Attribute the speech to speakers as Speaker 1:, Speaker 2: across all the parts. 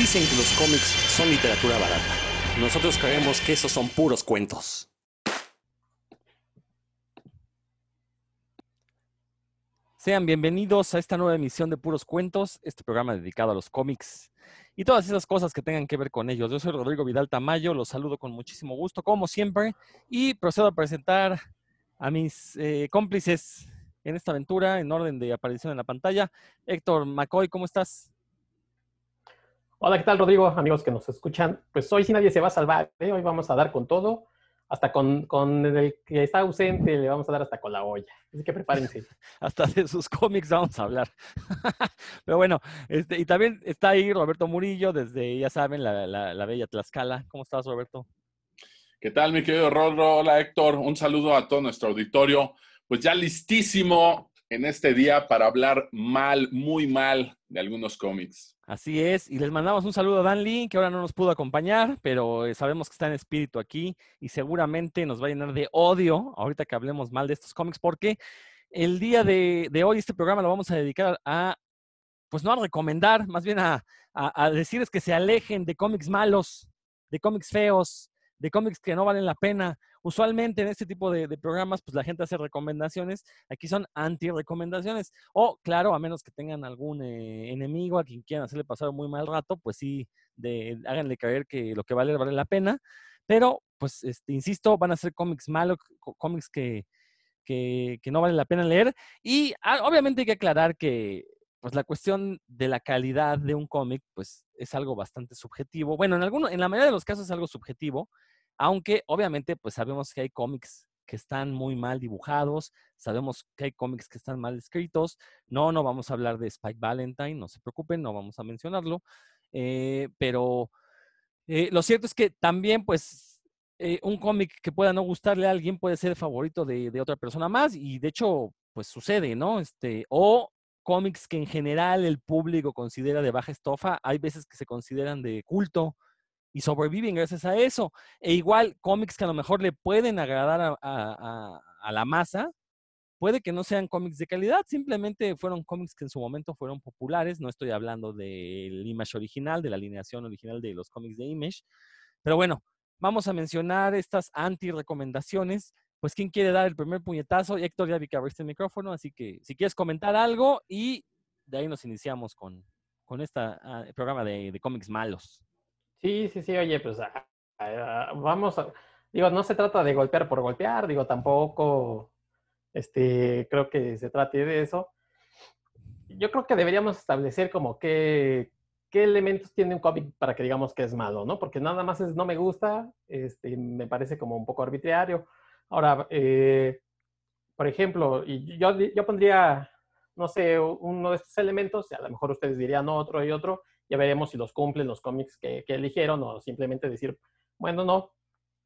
Speaker 1: Dicen que los cómics son literatura barata. Nosotros creemos que esos son puros cuentos. Sean bienvenidos a esta nueva emisión de Puros Cuentos, este programa dedicado a los cómics y todas esas cosas que tengan que ver con ellos. Yo soy Rodrigo Vidal Tamayo, los saludo con muchísimo gusto, como siempre, y procedo a presentar a mis eh, cómplices en esta aventura en orden de aparición en la pantalla. Héctor McCoy, ¿cómo estás?
Speaker 2: Hola, ¿qué tal, Rodrigo? Amigos que nos escuchan. Pues hoy sí nadie se va a salvar, ¿eh? hoy vamos a dar con todo. Hasta con, con, el que está ausente le vamos a dar hasta con la olla. Así que prepárense.
Speaker 1: hasta de sus cómics vamos a hablar. Pero bueno, este, y también está ahí Roberto Murillo desde, ya saben, la, la bella Tlaxcala. ¿Cómo estás, Roberto?
Speaker 3: ¿Qué tal, mi querido Rodro? Hola, Héctor. Un saludo a todo nuestro auditorio pues ya listísimo en este día para hablar mal, muy mal de algunos cómics.
Speaker 1: Así es, y les mandamos un saludo a Dan Lee, que ahora no nos pudo acompañar, pero eh, sabemos que está en espíritu aquí y seguramente nos va a llenar de odio ahorita que hablemos mal de estos cómics, porque el día de, hoy este programa lo vamos a dedicar a, pues no a recomendar, más bien a, a decirles que se alejen de cómics malos, de cómics feos, de cómics que no valen la pena, Usualmente en este tipo de, programas, pues la gente hace recomendaciones. Aquí son anti-recomendaciones. O, claro, a menos que tengan algún eh, enemigo a quien quieran hacerle pasar un muy mal rato, pues sí, de, háganle creer que lo que vale vale la pena. Pero, pues, este, insisto, van a ser cómics malos, cómics que, que, no vale la pena leer. Y ah, obviamente hay que aclarar que pues la cuestión de la calidad de un cómic, pues es algo bastante subjetivo. Bueno, en alguno, en la mayoría de los casos es algo subjetivo, aunque obviamente pues sabemos que hay cómics que están muy mal dibujados, sabemos que hay cómics que están mal escritos. No, no vamos a hablar de Spike Valentine, no se preocupen, no vamos a mencionarlo. Eh, pero eh, lo cierto es que también pues eh, un cómic que pueda no gustarle a alguien puede ser favorito de, de, otra persona más y de hecho pues sucede, ¿no? Este, o cómics que en general el público considera de baja estofa, hay veces que se consideran de culto y sobreviven gracias a eso. E igual, cómics que a lo mejor le pueden agradar a, la masa, puede que no sean cómics de calidad, simplemente fueron cómics que en su momento fueron populares. No estoy hablando del Image original, de la alineación original de los cómics de Image. Pero bueno, vamos a mencionar estas anti-recomendaciones. Pues, ¿quién quiere dar el primer puñetazo? Héctor ya vi que abriste el micrófono, así que si quieres comentar algo y de ahí nos iniciamos con, con este programa de cómics malos.
Speaker 2: Sí, sí, sí, oye, pues ah, ah, vamos a, digo, no se trata de golpear por golpear, digo, tampoco, este, creo que se trate de eso. Yo creo que deberíamos establecer como qué, qué elementos tiene un cómic para que digamos que es malo, ¿no? Porque nada más es no me gusta, este, me parece como un poco arbitrario. Ahora, eh, por ejemplo, yo, yo pondría, no sé, uno de estos elementos, a lo mejor ustedes dirían otro y otro, ya veremos si los cumplen los cómics que, eligieron o simplemente decir, bueno, no.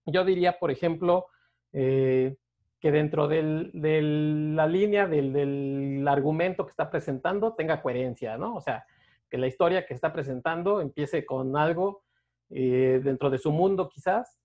Speaker 2: Yo diría, por ejemplo, eh, que dentro de la línea del, argumento que está presentando tenga coherencia, ¿no? O sea, que la historia que está presentando empiece con algo eh, dentro de su mundo quizás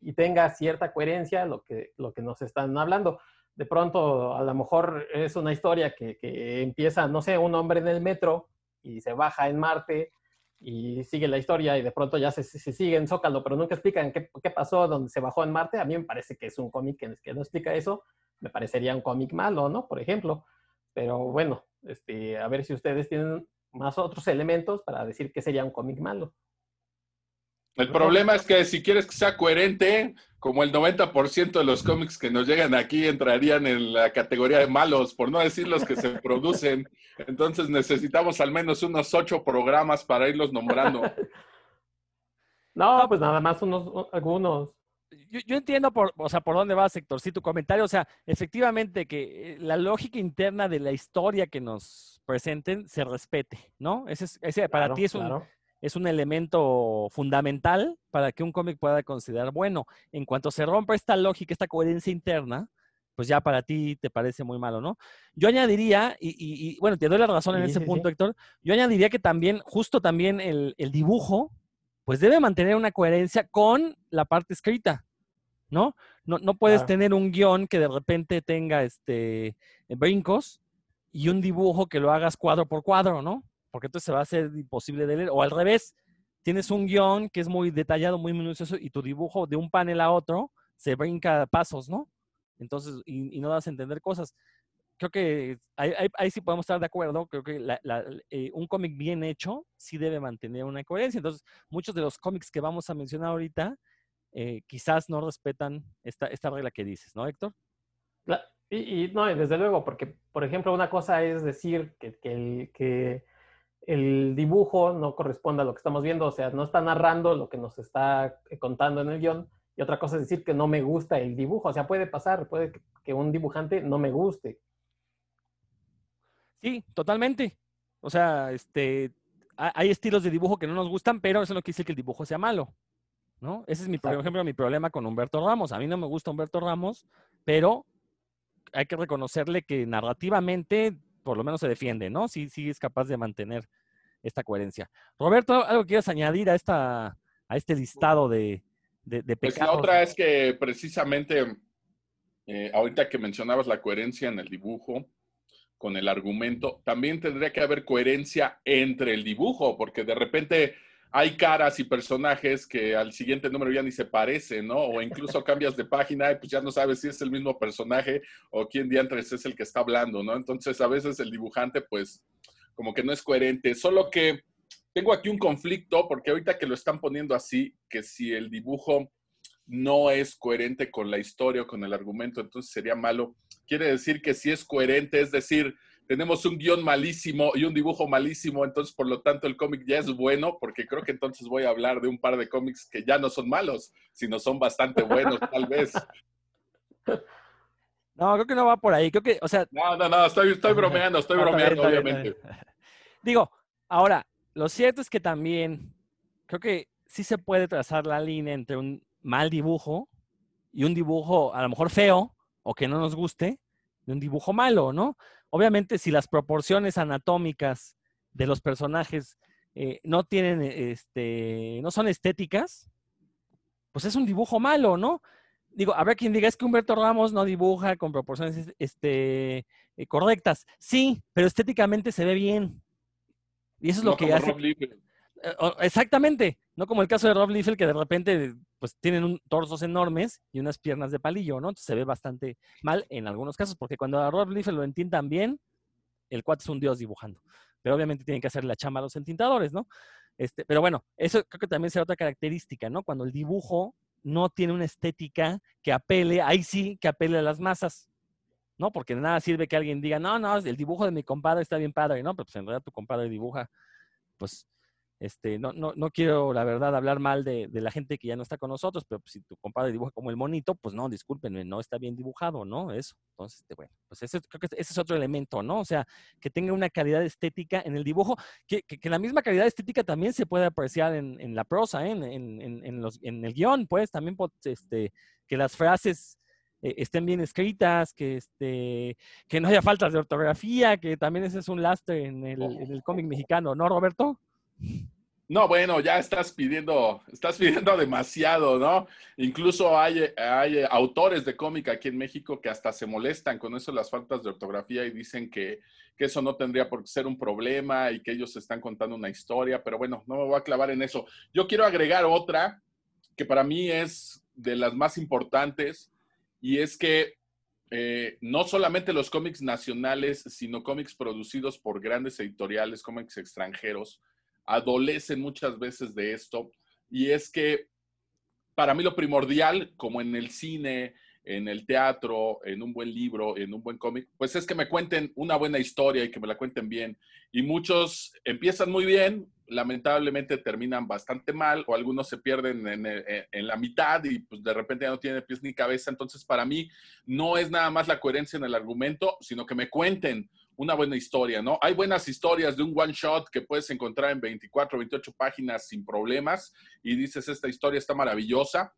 Speaker 2: y tenga cierta coherencia lo que, lo que nos están hablando. De pronto, a lo mejor es una historia que, que empieza, no sé, un hombre en el metro y se baja en Marte y sigue la historia y de pronto ya se, se, sigue en Zócalo, pero nunca explican qué, qué, pasó donde se bajó en Marte. A mí me parece que es un cómic que, que, no explica eso. Me parecería un cómic malo, ¿no? Por ejemplo. Pero bueno, este, a ver si ustedes tienen más otros elementos para decir que sería un cómic malo.
Speaker 3: El problema es que si quieres que sea coherente, como el 90% de los cómics que nos llegan aquí entrarían en la categoría de malos, por no decir los que se producen. Entonces necesitamos al menos unos ocho programas para irlos nombrando.
Speaker 2: No, pues nada más unos, algunos.
Speaker 1: Yo, entiendo por, o sea, por dónde va, sector, sí, tu comentario. O sea, efectivamente que eh, la lógica interna de la historia que nos presenten se respete, ¿no? Ese, ese para ti es un, es un elemento fundamental para que un cómic pueda considerar bueno. En cuanto se rompa esta lógica, esta coherencia interna, pues ya para ti te parece muy malo, ¿no? Yo añadiría, y, bueno, te doy la razón en ese punto, Héctor, yo añadiría que también, justo también el, dibujo, pues debe mantener una coherencia con la parte escrita, ¿no? No, no puedes tener un guion que de repente tenga este brincos y un dibujo que lo hagas cuadro por cuadro, ¿no? Porque entonces se va a hacer imposible de leer. O al revés, tienes un guion que es muy detallado, muy minucioso y tu dibujo de un panel a otro se brinca pasos, ¿no? Entonces, y, no das a entender cosas. Creo que ahí, sí podemos estar de acuerdo. Creo que eh, un cómic bien hecho sí debe mantener una coherencia. Entonces, muchos de los cómics que vamos a mencionar ahorita eh, quizás no respetan esta, esta regla que dices, ¿no, Héctor?
Speaker 2: Y, no, desde luego, porque, por ejemplo, una cosa es decir que, el, que el dibujo no corresponde a lo que estamos viendo, o sea, no está narrando lo que nos está contando en el guion, y otra cosa es decir que no me gusta el dibujo, o sea, puede pasar, puede que un dibujante no me guste.
Speaker 1: Sí, totalmente. O sea, este, hay estilos de dibujo que no nos gustan, pero eso no quiere decir que el dibujo sea malo. ¿no? Ese es, mi, por ejemplo, mi problema con Humberto Ramos. A mí no me gusta Humberto Ramos, pero hay que reconocerle que narrativamente por lo menos se defiende, ¿no? Sí, sí es capaz de mantener esta coherencia. Roberto, ¿algo quieres añadir a, esta, a este listado de, de, pecados?
Speaker 3: Pues la otra es que precisamente, eh, ahorita que mencionabas la coherencia en el dibujo, con el argumento, también tendría que haber coherencia entre el dibujo, porque de repente hay caras y personajes que al siguiente número ya ni se parecen, ¿no? O incluso cambias de página y pues ya no sabes si es el mismo personaje o quién diantres es el que está hablando, ¿no? Entonces a veces el dibujante pues como que no es coherente. Solo que tengo aquí un conflicto porque ahorita que lo están poniendo así, que si el dibujo no es coherente con la historia o con el argumento, entonces sería malo. Quiere decir que si es coherente, es decir, tenemos un guion malísimo y un dibujo malísimo, entonces por lo tanto el cómic ya es bueno, porque creo que entonces voy a hablar de un par de cómics que ya no son malos, sino son bastante buenos, tal vez.
Speaker 1: No, creo que no va por ahí. Creo que, o sea.
Speaker 3: No, no, no, estoy, estoy bromeando, estoy bromeando, obviamente.
Speaker 1: Digo, ahora, lo cierto es que también creo que sí se puede trazar la línea entre un mal dibujo y un dibujo a lo mejor feo o que no nos guste, de un dibujo malo, ¿no? Obviamente, si las proporciones anatómicas de los personajes eh, no tienen, este, no son estéticas, pues es un dibujo malo, ¿no? Digo, habrá quien diga, es que Humberto Ramos no dibuja con proporciones este, eh, correctas. Sí, pero estéticamente se ve bien. Y eso es lo que hace. Eh, exactamente, no como el caso de Rob Liefeld, que de repente pues tienen un, torsos enormes y unas piernas de palillo, ¿no? Entonces se ve bastante mal en algunos casos, porque cuando a Rob Liefeld lo entiendan bien, el cuate es un dios dibujando. Pero obviamente tienen que hacer la chamba a los entintadores, ¿no? Este, pero bueno, eso creo que también será otra característica, ¿no? Cuando el dibujo no tiene una estética que apele, ahí sí que apele a las masas, ¿no? Porque de nada sirve que alguien diga, no, no, el dibujo de mi compadre está bien padre, ¿no? Pero pues en realidad tu compadre dibuja, pues este, no, no, no quiero, la verdad, hablar mal de, la gente que ya no está con nosotros, pero pues, si tu compadre dibuja como el monito, pues no, discúlpenme, no está bien dibujado, ¿no? Eso. Entonces, este, bueno, pues ese, creo que ese es otro elemento, ¿no? O sea, que tenga una calidad estética en el dibujo, que, que, la misma calidad estética también se puede apreciar en, en la prosa, ¿eh? en, en, en, los, en el guion, pues, también este, que las frases eh, estén bien escritas, que, este, que no haya faltas de ortografía, que también ese es un lastre en el, en el cómic mexicano, ¿no, Roberto?
Speaker 3: No, bueno, ya estás pidiendo, estás pidiendo demasiado, ¿no? Incluso hay, hay autores de cómic aquí en México que hasta se molestan con eso, las faltas de ortografía, y dicen que, que, eso no tendría por qué ser un problema y que ellos están contando una historia, pero bueno, no me voy a clavar en eso. Yo quiero agregar otra que para mí es de las más importantes, y es que eh, no solamente los cómics nacionales, sino cómics producidos por grandes editoriales, cómics extranjeros, adolecen muchas veces de esto. Y es que para mí lo primordial, como en el cine, en el teatro, en un buen libro, en un buen cómic, pues es que me cuenten una buena historia y que me la cuenten bien. Y muchos empiezan muy bien, lamentablemente terminan bastante mal o algunos se pierden en, en, la mitad y pues de repente ya no tienen pies ni cabeza. Entonces para mí no es nada más la coherencia en el argumento, sino que me cuenten una buena historia, ¿no? Hay buenas historias de un one shot que puedes encontrar en 24, 28 páginas sin problemas y dices, esta historia está maravillosa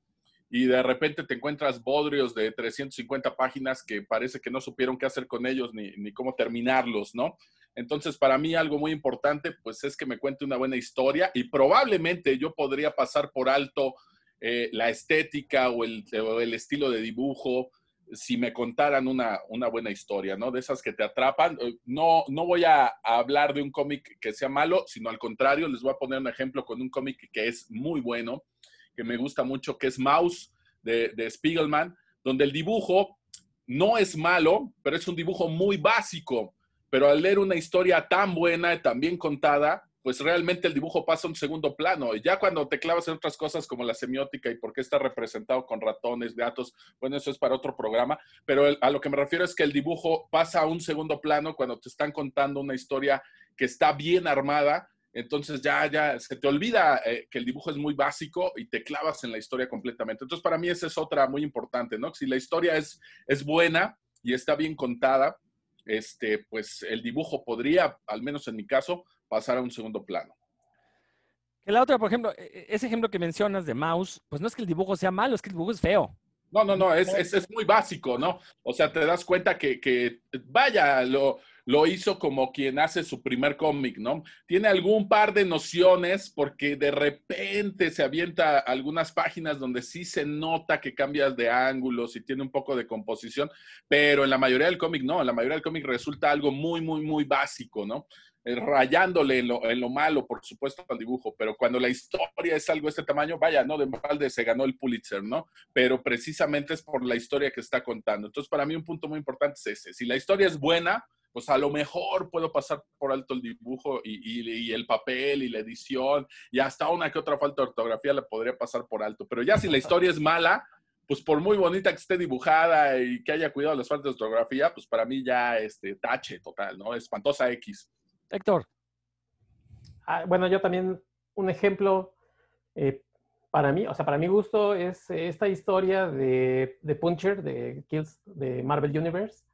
Speaker 3: y de repente te encuentras bodrios de 350 páginas que parece que no supieron qué hacer con ellos ni cómo terminarlos, ¿no? Entonces, para mí algo muy importante, pues es que me cuente una buena historia y probablemente yo podría pasar por alto eh, la estética o el, estilo de dibujo si me contaran una, una buena historia, ¿no? De esas que te atrapan. Eh, no, no voy a, hablar de un cómic que sea malo, sino al contrario, les voy a poner un ejemplo con un cómic que es muy bueno, que me gusta mucho, que es Mouse de, de Spiegelman, donde el dibujo no es malo, pero es un dibujo muy básico. Pero al leer una historia tan buena y tan bien contada, pues realmente el dibujo pasa a un segundo plano. Y ya cuando te clavas en otras cosas como la semiótica y por qué está representado con ratones, gatos, bueno, eso es para otro programa, pero a lo que me refiero es que el dibujo pasa a un segundo plano cuando te están contando una historia que está bien armada. Entonces ya, ya se te olvida eh, que el dibujo es muy básico y te clavas en la historia completamente. Entonces para mí esa es otra muy importante, ¿no? Si la historia es, es buena y está bien contada, este, pues el dibujo podría, al menos en mi caso, pasar a un segundo plano.
Speaker 1: Que la otra, por ejemplo, e, e, ese ejemplo que mencionas de Mouse, pues no es que el dibujo sea malo, es que el dibujo es feo.
Speaker 3: No, no, no, es, es, muy básico, ¿no? O sea, te das cuenta que, que vaya, lo, lo hizo como quien hace su primer cómic, ¿no? Tiene algún par de nociones porque de repente se avienta algunas páginas donde sí se nota que cambias de ángulos y tiene un poco de composición, pero en la mayoría del cómic no, en la mayoría del cómic resulta algo muy, muy, muy básico, ¿no? Eh, rayándole en lo, malo, por supuesto, al dibujo, pero cuando la historia es algo de este tamaño, vaya, no, de balde se ganó el Pulitzer, ¿no? Pero precisamente es por la historia que está contando. Entonces, para mí un punto muy importante es ese. Si la historia es buena, pues a lo mejor puedo pasar por alto el dibujo y, el papel y la edición y hasta una que otra falta de ortografía la podría pasar por alto. Pero ya si la historia es mala, pues por muy bonita que esté dibujada y que haya cuidado las faltas de ortografía, pues para mí ya este tache total, ¿no? Espantosa X.
Speaker 1: Héctor.
Speaker 2: Ah, bueno, yo también, un ejemplo eh, para mí, o sea, para mi gusto es esta historia de, de Puncher, de Kills, de Marvel Universe,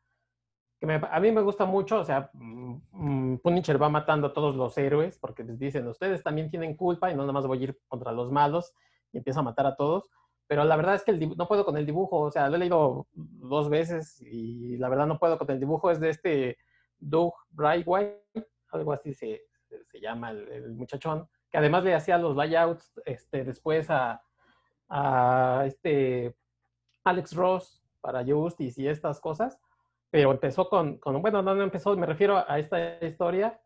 Speaker 2: que a mí me gusta mucho, o sea, mm, mm, Punisher va matando a todos los héroes porque les dicen, ustedes también tienen culpa y no nada más voy a ir contra los malos y empieza a matar a todos. Pero la verdad es que no puedo con el dibujo, o sea, lo he leído dos veces y la verdad no puedo con el dibujo, es de este Doug Brightwhite, algo así se, se llama el, muchachón, que además le hacía los layouts este, después a, a este Alex Ross para Justice y estas cosas, pero empezó con, con, bueno, no, no empezó, me refiero a esta historia,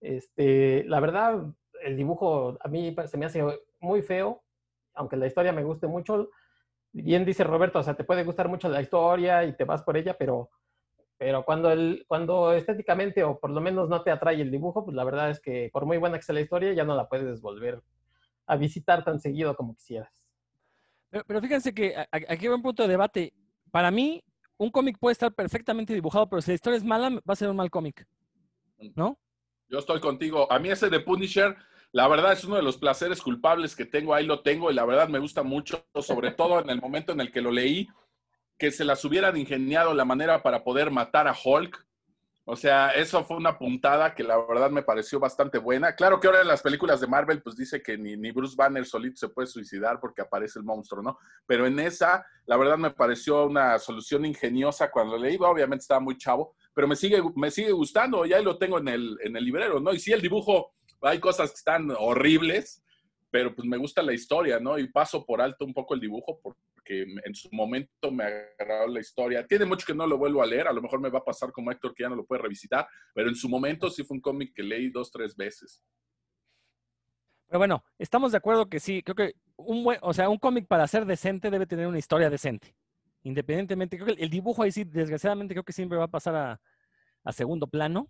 Speaker 2: este, la verdad, el dibujo a mí se me hace muy feo, aunque la historia me guste mucho, bien dice Roberto, o sea, te puede gustar mucho la historia y te vas por ella, pero pero cuando, el, cuando estéticamente o por lo menos no te atrae el dibujo, pues la verdad es que por muy buena que sea la historia, ya no la puedes volver a visitar tan seguido como quisieras.
Speaker 1: Pero, fíjense que aquí hay un punto de debate. Para mí, un cómic puede estar perfectamente dibujado, pero si la historia es mala, va a ser un mal cómic. ¿No?
Speaker 3: Yo estoy contigo. A mí ese de Punisher, la verdad es uno de los placeres culpables que tengo. Ahí lo tengo y la verdad me gusta mucho, sobre todo en el momento en el que lo leí que se las hubieran ingeniado la manera para poder matar a Hulk. O sea, eso fue una puntada que la verdad me pareció bastante buena. Claro que ahora en las películas de Marvel, pues dice que ni, ni, Bruce Banner solito se puede suicidar porque aparece el monstruo, ¿no? Pero en esa, la verdad me pareció una solución ingeniosa cuando leí. Obviamente estaba muy chavo, pero me sigue, me sigue gustando. Ya lo tengo en el, en el librero, ¿no? Y sí, el dibujo, hay cosas que están horribles, pero pues me gusta la historia, ¿no? Y paso por alto un poco el dibujo porque en su momento me agradó la historia. Tiene mucho que no lo vuelvo a leer, a lo mejor me va a pasar como Héctor que ya no lo puede revisitar, pero en su momento sí fue un cómic que leí dos, tres veces.
Speaker 1: Pero bueno, estamos de acuerdo que sí, creo que un buen, o sea, un cómic para ser decente debe tener una historia decente. Independientemente, creo que el dibujo ahí sí, desgraciadamente, creo que siempre va a pasar a, a segundo plano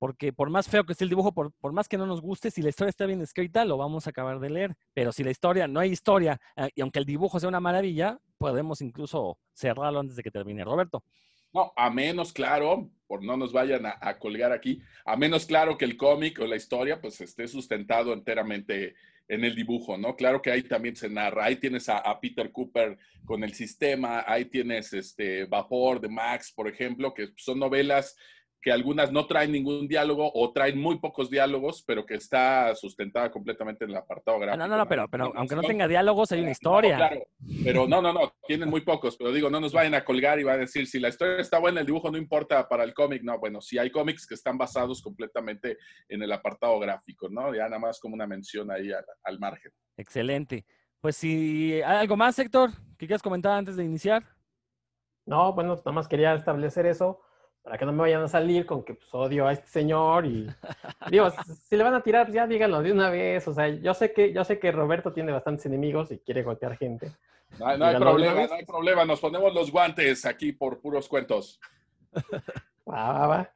Speaker 1: porque por más feo que esté el dibujo, por, más que no nos guste, si la historia está bien escrita, lo vamos a acabar de leer. Pero si la historia, no hay historia, eh, y aunque el dibujo sea una maravilla, podemos incluso cerrarlo antes de que termine. Roberto.
Speaker 3: No, a menos claro, por no nos vayan a, colgar aquí, a menos claro que el cómic o la historia pues esté sustentado enteramente en el dibujo, ¿no? Claro que ahí también se narra, ahí tienes a, a, Peter Cooper con el sistema, ahí tienes este Vapor de Max, por ejemplo, que son novelas que algunas no traen ningún diálogo o traen muy pocos diálogos, pero que está sustentada completamente en el apartado gráfico.
Speaker 1: No, no, no, pero, pero aunque no tenga diálogos, hay una historia. claro,
Speaker 3: pero no, no, no, tienen muy pocos, pero digo, no nos vayan a colgar y van a decir, si la historia está buena, el dibujo no importa para el cómic, no, bueno, sí hay cómics que están basados completamente en el apartado gráfico, ¿no? Ya nada más como una mención ahí al, al margen.
Speaker 1: Excelente. Pues si hay algo más, Héctor, que quieras comentar antes de iniciar.
Speaker 2: No, bueno, nada más quería establecer eso para que no me vayan a salir con que pues, odio a este señor y digo, si le van a tirar ya díganlo de una vez, o sea, yo sé que yo sé que Roberto tiene bastantes enemigos y quiere golpear gente.
Speaker 3: No, hay- no hay problema, no hay problema, nos ponemos los guantes aquí por puros cuentos.
Speaker 2: Va, va, va.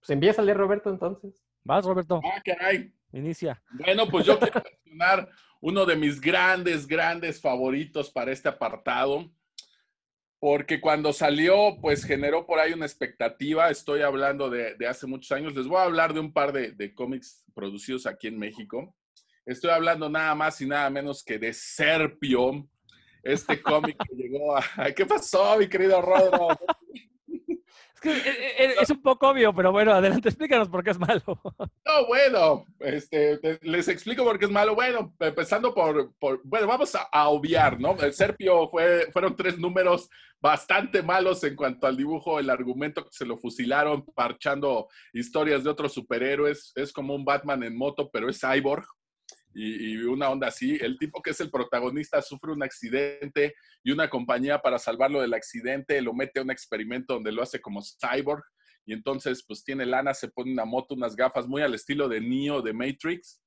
Speaker 2: Pues empieza a leer Roberto entonces.
Speaker 1: Vas, Roberto,
Speaker 3: Ah, caray.
Speaker 1: inicia.
Speaker 3: Bueno, pues yo quiero mencionar uno de mis grandes, grandes favoritos para este apartado, porque cuando salió, pues generó por ahí una expectativa. Estoy hablando de, hace muchos años. Les voy a hablar de un par de, de cómics producidos aquí en México. Estoy hablando nada más y nada menos que de Serpio, este cómic que llegó a... ¿Qué pasó, mi querido Rodro?
Speaker 1: Es que eh, eh, es un poco obvio, pero bueno, adelante, explícanos por qué es malo.
Speaker 3: No, bueno, este, te- les explico por qué es malo. Bueno, empezando por, por- bueno, vamos a, a obviar, ¿no? El Serpio fue, fueron tres números bastante malos en cuanto al dibujo, el argumento que se lo fusilaron parchando historias de otros superhéroes. Es como un Batman en moto, pero es cyborg. Y, una onda así. El tipo que es el protagonista sufre un accidente y una compañía para salvarlo del accidente lo mete a un experimento donde lo hace como cyborg y entonces pues tiene lana, se pone una moto, unas gafas muy al estilo de Neo de Matrix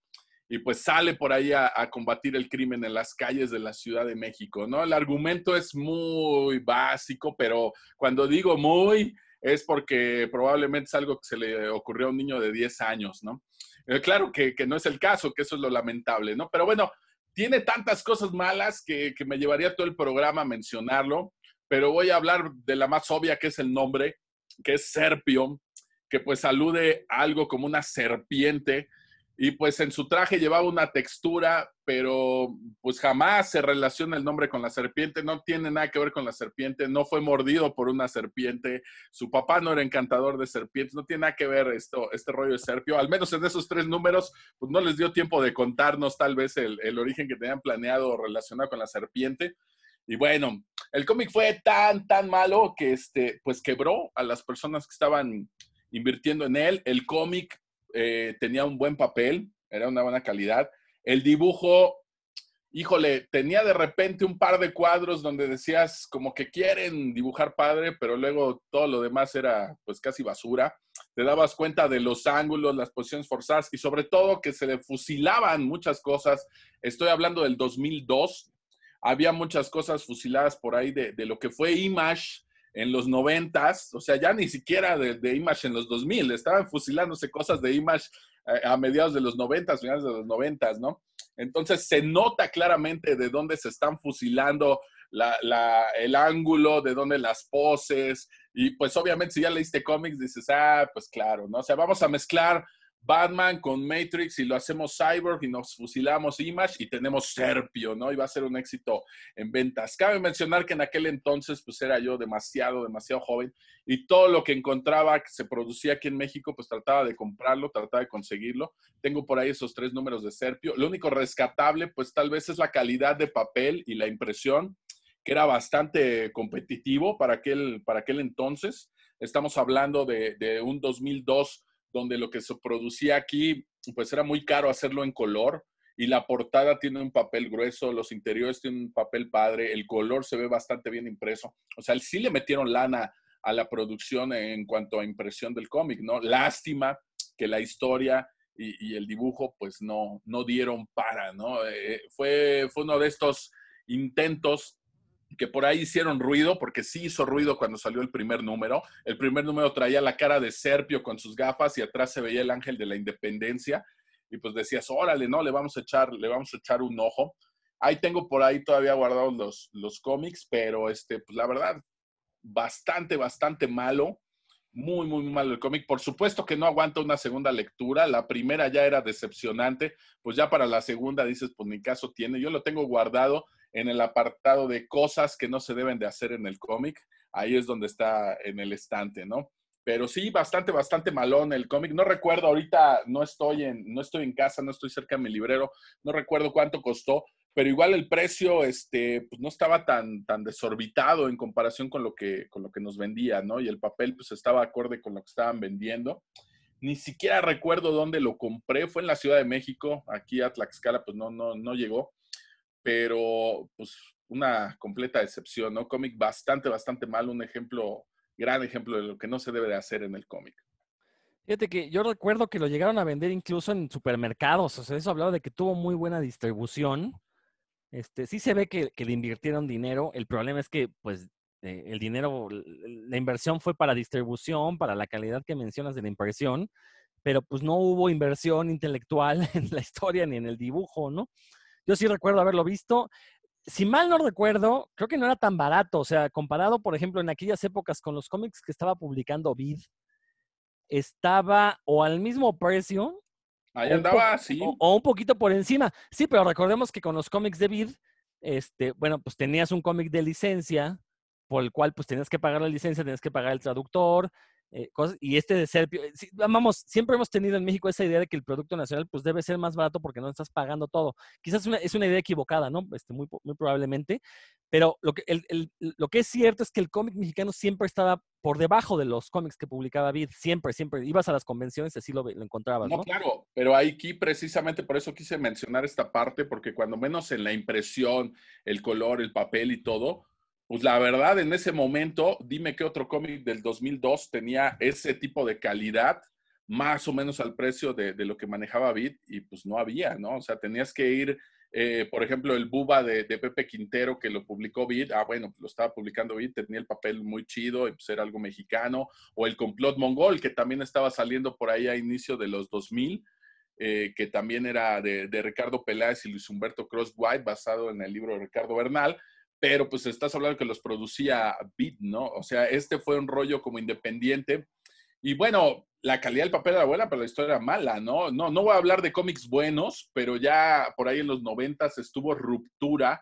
Speaker 3: y pues sale por ahí a, a combatir el crimen en las calles de la Ciudad de México, ¿no? El argumento es muy básico, pero cuando digo muy es porque probablemente es algo que se le ocurrió a un niño de 10 años, ¿no? Eh, claro que, que no es el caso, que eso es lo lamentable, ¿no? Pero bueno, tiene tantas cosas malas que, que me llevaría todo el programa a mencionarlo, pero voy a hablar de la más obvia, que es el nombre, que es Serpio, que pues alude a algo como una serpiente, y pues en su traje llevaba una textura, pero pues jamás se relaciona el nombre con la serpiente, no tiene nada que ver con la serpiente, no fue mordido por una serpiente, su papá no era encantador de serpientes, no tiene nada que ver esto, este rollo de Serpio, al menos en esos tres números, pues no les dio tiempo de contarnos tal vez el, el origen que tenían planeado relacionado con la serpiente. Y bueno, el cómic fue tan, tan malo que este, pues quebró a las personas que estaban invirtiendo en él. El cómic eh, tenía un buen papel, era una buena calidad. El dibujo, híjole, tenía de repente un par de cuadros donde decías como que quieren dibujar padre, pero luego todo lo demás era pues casi basura. Te dabas cuenta de los ángulos, las posiciones forzadas y sobre todo que se le fusilaban muchas cosas. Estoy hablando del 2002. Había muchas cosas fusiladas por ahí de, lo que fue Image en los noventas, o sea, ya ni siquiera de, de, Image en los 2000, estaban fusilándose cosas de Image a mediados de los noventas, finales de los noventas, ¿no? Entonces se nota claramente de dónde se están fusilando la, la, el ángulo, de dónde las poses, y pues obviamente si ya leíste cómics dices, ah, pues claro, ¿no? O sea, vamos a mezclar Batman con Matrix y lo hacemos Cyborg y nos fusilamos Image y tenemos Serpio, ¿no? Y va a ser un éxito en ventas. Cabe mencionar que en aquel entonces pues era yo demasiado, demasiado joven y todo lo que encontraba que se producía aquí en México pues trataba de comprarlo, trataba de conseguirlo. Tengo por ahí esos tres números de Serpio. Lo único rescatable pues tal vez es la calidad de papel y la impresión que era bastante competitivo para aquel, para aquel entonces. Estamos hablando de, de un 2002 donde lo que se producía aquí, pues era muy caro hacerlo en color y la portada tiene un papel grueso, los interiores tienen un papel padre, el color se ve bastante bien impreso. O sea, sí le metieron lana a la producción en cuanto a impresión del cómic, ¿no? Lástima que la historia y, el dibujo pues no, no dieron para, ¿no? Eh, fue, fue uno de estos intentos que por ahí hicieron ruido, porque sí hizo ruido cuando salió el primer número. El primer número traía la cara de Serpio con sus gafas y atrás se veía el ángel de la independencia. Y pues decías, órale, no, le vamos a echar, le vamos a echar un ojo. Ahí tengo por ahí todavía guardados los, los cómics, pero este, pues la verdad, bastante, bastante malo. Muy, muy malo el cómic. Por supuesto que no aguanta una segunda lectura. La primera ya era decepcionante. Pues ya para la segunda dices, pues ni caso tiene. Yo lo tengo guardado en el apartado de cosas que no se deben de hacer en el cómic. Ahí es donde está en el estante, ¿no? Pero sí, bastante, bastante malón el cómic. No recuerdo, ahorita no estoy, en, no estoy en casa, no estoy cerca de mi librero, no recuerdo cuánto costó, pero igual el precio este, pues no estaba tan, tan desorbitado en comparación con lo, que, con lo que nos vendía, ¿no? Y el papel pues estaba acorde con lo que estaban vendiendo. Ni siquiera recuerdo dónde lo compré, fue en la Ciudad de México, aquí a Tlaxcala pues no, no, no llegó pero pues una completa excepción, ¿no? Cómic bastante, bastante mal, un ejemplo, gran ejemplo de lo que no se debe de hacer en el cómic.
Speaker 1: Fíjate que yo recuerdo que lo llegaron a vender incluso en supermercados, o sea, eso hablaba de que tuvo muy buena distribución. Este, sí se ve que, le invirtieron dinero, el problema es que, pues, eh, el dinero, la inversión fue para distribución, para la calidad que mencionas de la impresión, pero pues no hubo inversión intelectual en la historia ni en el dibujo, ¿no? Yo sí recuerdo haberlo visto. Si mal no recuerdo, creo que no era tan barato. O sea, comparado, por ejemplo, en aquellas épocas con los cómics que estaba publicando Vid, estaba o al mismo precio.
Speaker 3: Ahí andaba, sí.
Speaker 1: O, un poquito por encima. Sí, pero recordemos que con los cómics de Vid, este, bueno, pues tenías un cómic de licencia, por el cual pues tenías que pagar la licencia, tenías que pagar el traductor, eh, y este de Serpio, eh, vamos, siempre hemos tenido en México esa idea de que el producto nacional pues debe ser más barato porque no estás pagando todo. Quizás es una idea equivocada, ¿no? Este, muy, muy probablemente, pero lo que, lo que es cierto es que el cómic mexicano siempre estaba por debajo de los cómics que publicaba Vid, siempre, siempre. Ibas a las convenciones y así lo, lo encontrabas. No,
Speaker 3: ¿no? claro, pero aquí precisamente por eso quise mencionar esta parte, porque cuando menos en la impresión, el color, el papel y todo, pues la verdad, en ese momento, dime qué otro cómic del 2002 tenía ese tipo de calidad, más o menos al precio de, lo que manejaba Bit, y pues no había, ¿no? O sea, tenías que ir, eh, por ejemplo, el Buba de, Pepe Quintero, que lo publicó Bit, ah, bueno, lo estaba publicando Bit, tenía el papel muy chido, y pues era algo mexicano, o el Complot Mongol, que también estaba saliendo por ahí a inicio de los 2000, eh, que también era de, de Ricardo Peláez y Luis Humberto Cross White, basado en el libro de Ricardo Bernal pero pues estás hablando que los producía Beat, ¿no? O sea, este fue un rollo como independiente. Y bueno, la calidad del papel era buena, pero la historia era mala, ¿no? No, no voy a hablar de cómics buenos, pero ya por ahí en los noventas estuvo Ruptura,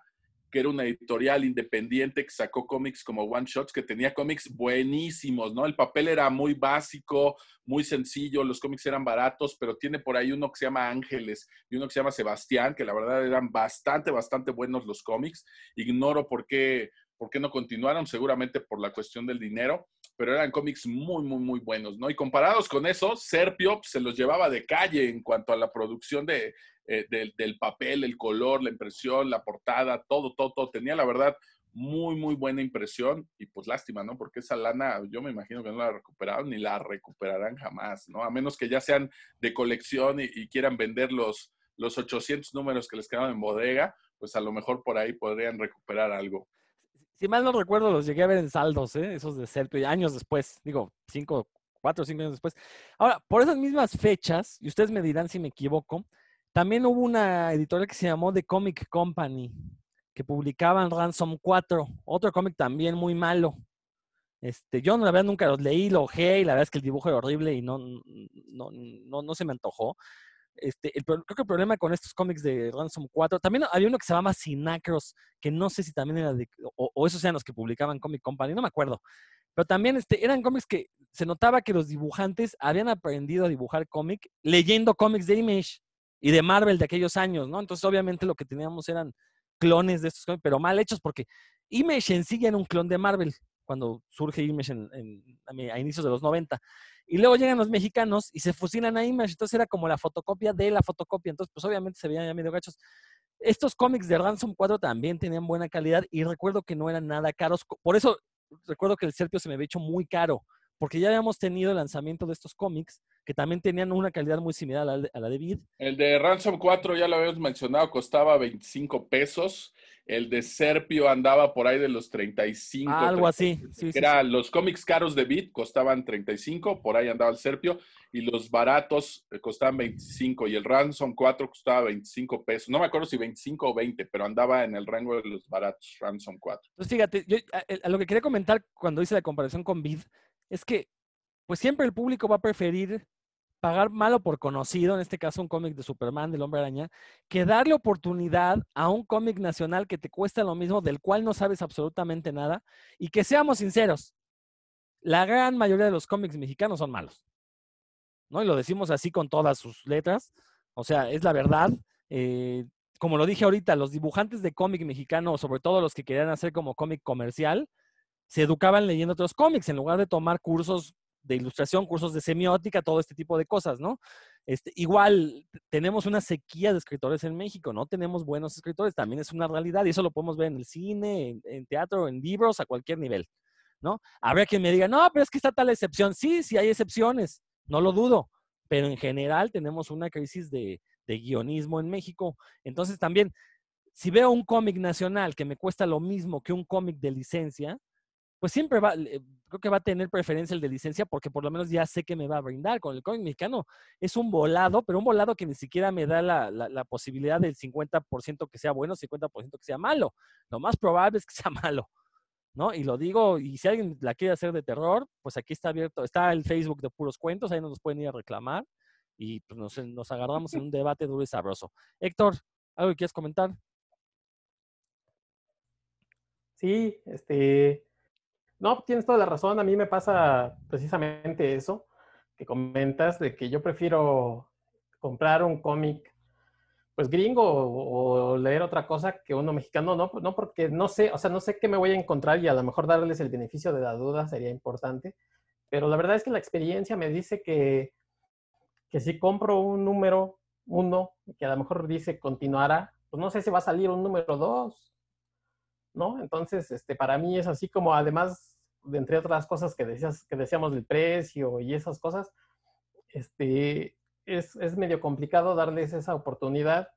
Speaker 3: que era una editorial independiente que sacó cómics como One Shots, que tenía cómics buenísimos, ¿no? El papel era muy básico, muy sencillo, los cómics eran baratos, pero tiene por ahí uno que se llama Ángeles y uno que se llama Sebastián, que la verdad eran bastante, bastante buenos los cómics. Ignoro por qué, por qué no continuaron, seguramente por la cuestión del dinero, pero eran cómics muy, muy, muy buenos, ¿no? Y comparados con eso, Serpio se los llevaba de calle en cuanto a la producción de, eh, del, papel, el color, la impresión, la portada, todo, todo, todo. Tenía, la verdad, muy, muy buena impresión y pues lástima, ¿no? Porque esa lana yo me imagino que no la recuperaron ni la recuperarán jamás, ¿no? A menos que ya sean de colección y, quieran vender los, los 800 números que les quedaban en bodega, pues a lo mejor por ahí podrían recuperar algo.
Speaker 1: Si mal no recuerdo, los llegué a ver en saldos, ¿eh? esos de Serpio, años después, digo, cinco, cuatro o cinco años después. Ahora, por esas mismas fechas, y ustedes me dirán si me equivoco, también hubo una editorial que se llamó The Comic Company, que publicaban Ransom 4, otro cómic también muy malo. Este, yo la verdad nunca los leí, lo ojé y la verdad es que el dibujo era horrible y no, no, no, no se me antojó. Este, creo que el problema con estos cómics de Ransom 4, también había uno que se llamaba Sinacros, que no sé si también era de, o, esos eran los que publicaban Comic Company, no me acuerdo. Pero también este, eran cómics que se notaba que los dibujantes habían aprendido a dibujar cómic leyendo cómics de Image y de Marvel de aquellos años, ¿no? Entonces, obviamente, lo que teníamos eran clones de estos cómics, pero mal hechos, porque Image en sí era un clon de Marvel, cuando surge Image a inicios de los 90. Y luego llegan los mexicanos y se fusilan a Image, entonces era como la fotocopia de la fotocopia, entonces, pues obviamente se veían ya medio gachos. Estos cómics de Ransom 4 también tenían buena calidad y recuerdo que no eran nada caros. Por eso recuerdo que el Serpio se me había hecho muy caro, porque ya habíamos tenido el lanzamiento de estos cómics que también tenían una calidad muy similar a la, de Vid.
Speaker 3: El de Ransom 4, ya lo habíamos mencionado, costaba 25 pesos. El de Serpio andaba por ahí de los 35.
Speaker 1: algo así.
Speaker 3: era los cómics caros de Vid costaban 35, por ahí andaba el Serpio, y los baratos eh, costaban 25, y el Ransom 4 costaba 25 pesos. No me acuerdo si 25 o 20, pero andaba en el rango de los baratos, Ransom 4.
Speaker 1: Entonces, fíjate, yo, a, lo que quería comentar cuando hice la comparación con Vid, es que pues siempre el público va a preferir pagar malo por conocido, en este caso un cómic de Superman, del Hombre Araña, que darle oportunidad a un cómic nacional que te cuesta lo mismo, del cual no sabes absolutamente nada, y que seamos sinceros, la gran mayoría de los cómics mexicanos son malos. ¿No? Y lo decimos así con todas sus letras. O sea, es la verdad. Eh, como lo dije ahorita, los dibujantes de cómic mexicano, sobre todo los que querían hacer como cómic comercial, se educaban leyendo otros cómics en lugar de tomar cursos de ilustración, cursos de semiótica, todo este tipo de cosas, ¿no? Este, igual tenemos una sequía de escritores en México, no tenemos buenos escritores, también es una realidad y eso lo podemos ver en el cine, en, en teatro, en libros, a cualquier nivel, ¿no? Habrá quien me diga, no, pero es que está tal excepción. Sí, sí hay excepciones, no lo dudo, pero en general tenemos una crisis de, de guionismo en México. Entonces también, si veo un cómic nacional que me cuesta lo mismo que un cómic de licencia, pues siempre va, creo que va a tener preferencia el de licencia porque por lo menos ya sé que me va a brindar. Con el cómic mexicano es un volado, pero un volado que ni siquiera me da la, la, posibilidad del 50% que sea bueno, 50% que sea malo. Lo más probable es que sea malo. ¿No? Y lo digo, y si alguien la quiere hacer de terror, pues aquí está abierto, está el Facebook de puros cuentos, ahí nos pueden ir a reclamar y pues nos, nos agarramos en un debate duro y sabroso. Héctor, ¿algo que quieras comentar?
Speaker 2: Sí, este, no, tienes toda la razón. A mí me pasa precisamente eso que comentas, de que yo prefiero comprar un cómic, pues gringo o, leer otra cosa que uno mexicano, no, no porque no sé, o sea, no sé qué me voy a encontrar y a lo mejor darles el beneficio de la duda sería importante, pero la verdad es que la experiencia me dice que, que si compro un número uno, que a lo mejor dice continuará, pues no sé si va a salir un número dos, ¿no? Entonces, este, para mí es así como, además, de entre otras cosas que, decíamos del precio y esas cosas, este, es, medio complicado darles esa oportunidad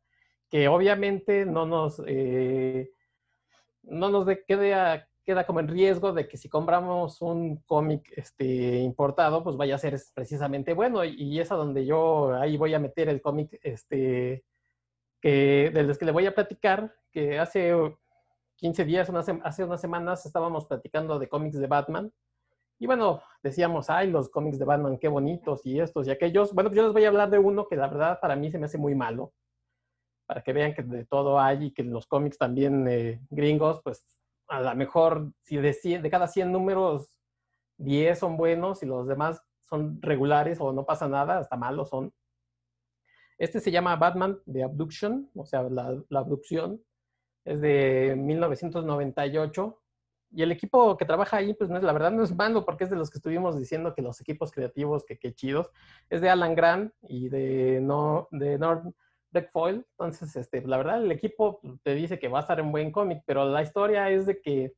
Speaker 2: que obviamente no nos, eh, no nos de, quede queda como en riesgo de que si compramos un cómic este, importado, pues vaya a ser precisamente bueno. Y, y es a donde yo ahí voy a meter el cómic este, que, de los que le voy a platicar, que hace 15 días, hace unas semanas, estábamos platicando de cómics de Batman. Y bueno, decíamos, ay, los cómics de Batman, qué bonitos y estos y aquellos. Bueno, pues yo les voy a hablar de uno que la verdad para mí se me hace muy malo. Para que vean que de todo hay y que los cómics también eh, gringos, pues a lo mejor si de, 100, de cada 100 números, 10 son buenos y los demás son regulares o no pasa nada, hasta malos son. Este se llama Batman The Abduction, o sea, la abducción es de 1998. Y el equipo que trabaja ahí, pues no es, la verdad no es malo, porque es de los que estuvimos diciendo que los equipos creativos, que qué chidos, es de Alan Grant y de, no, de Norm Foil. Entonces, este, la verdad, el equipo te dice que va a estar en buen cómic, pero la historia es de que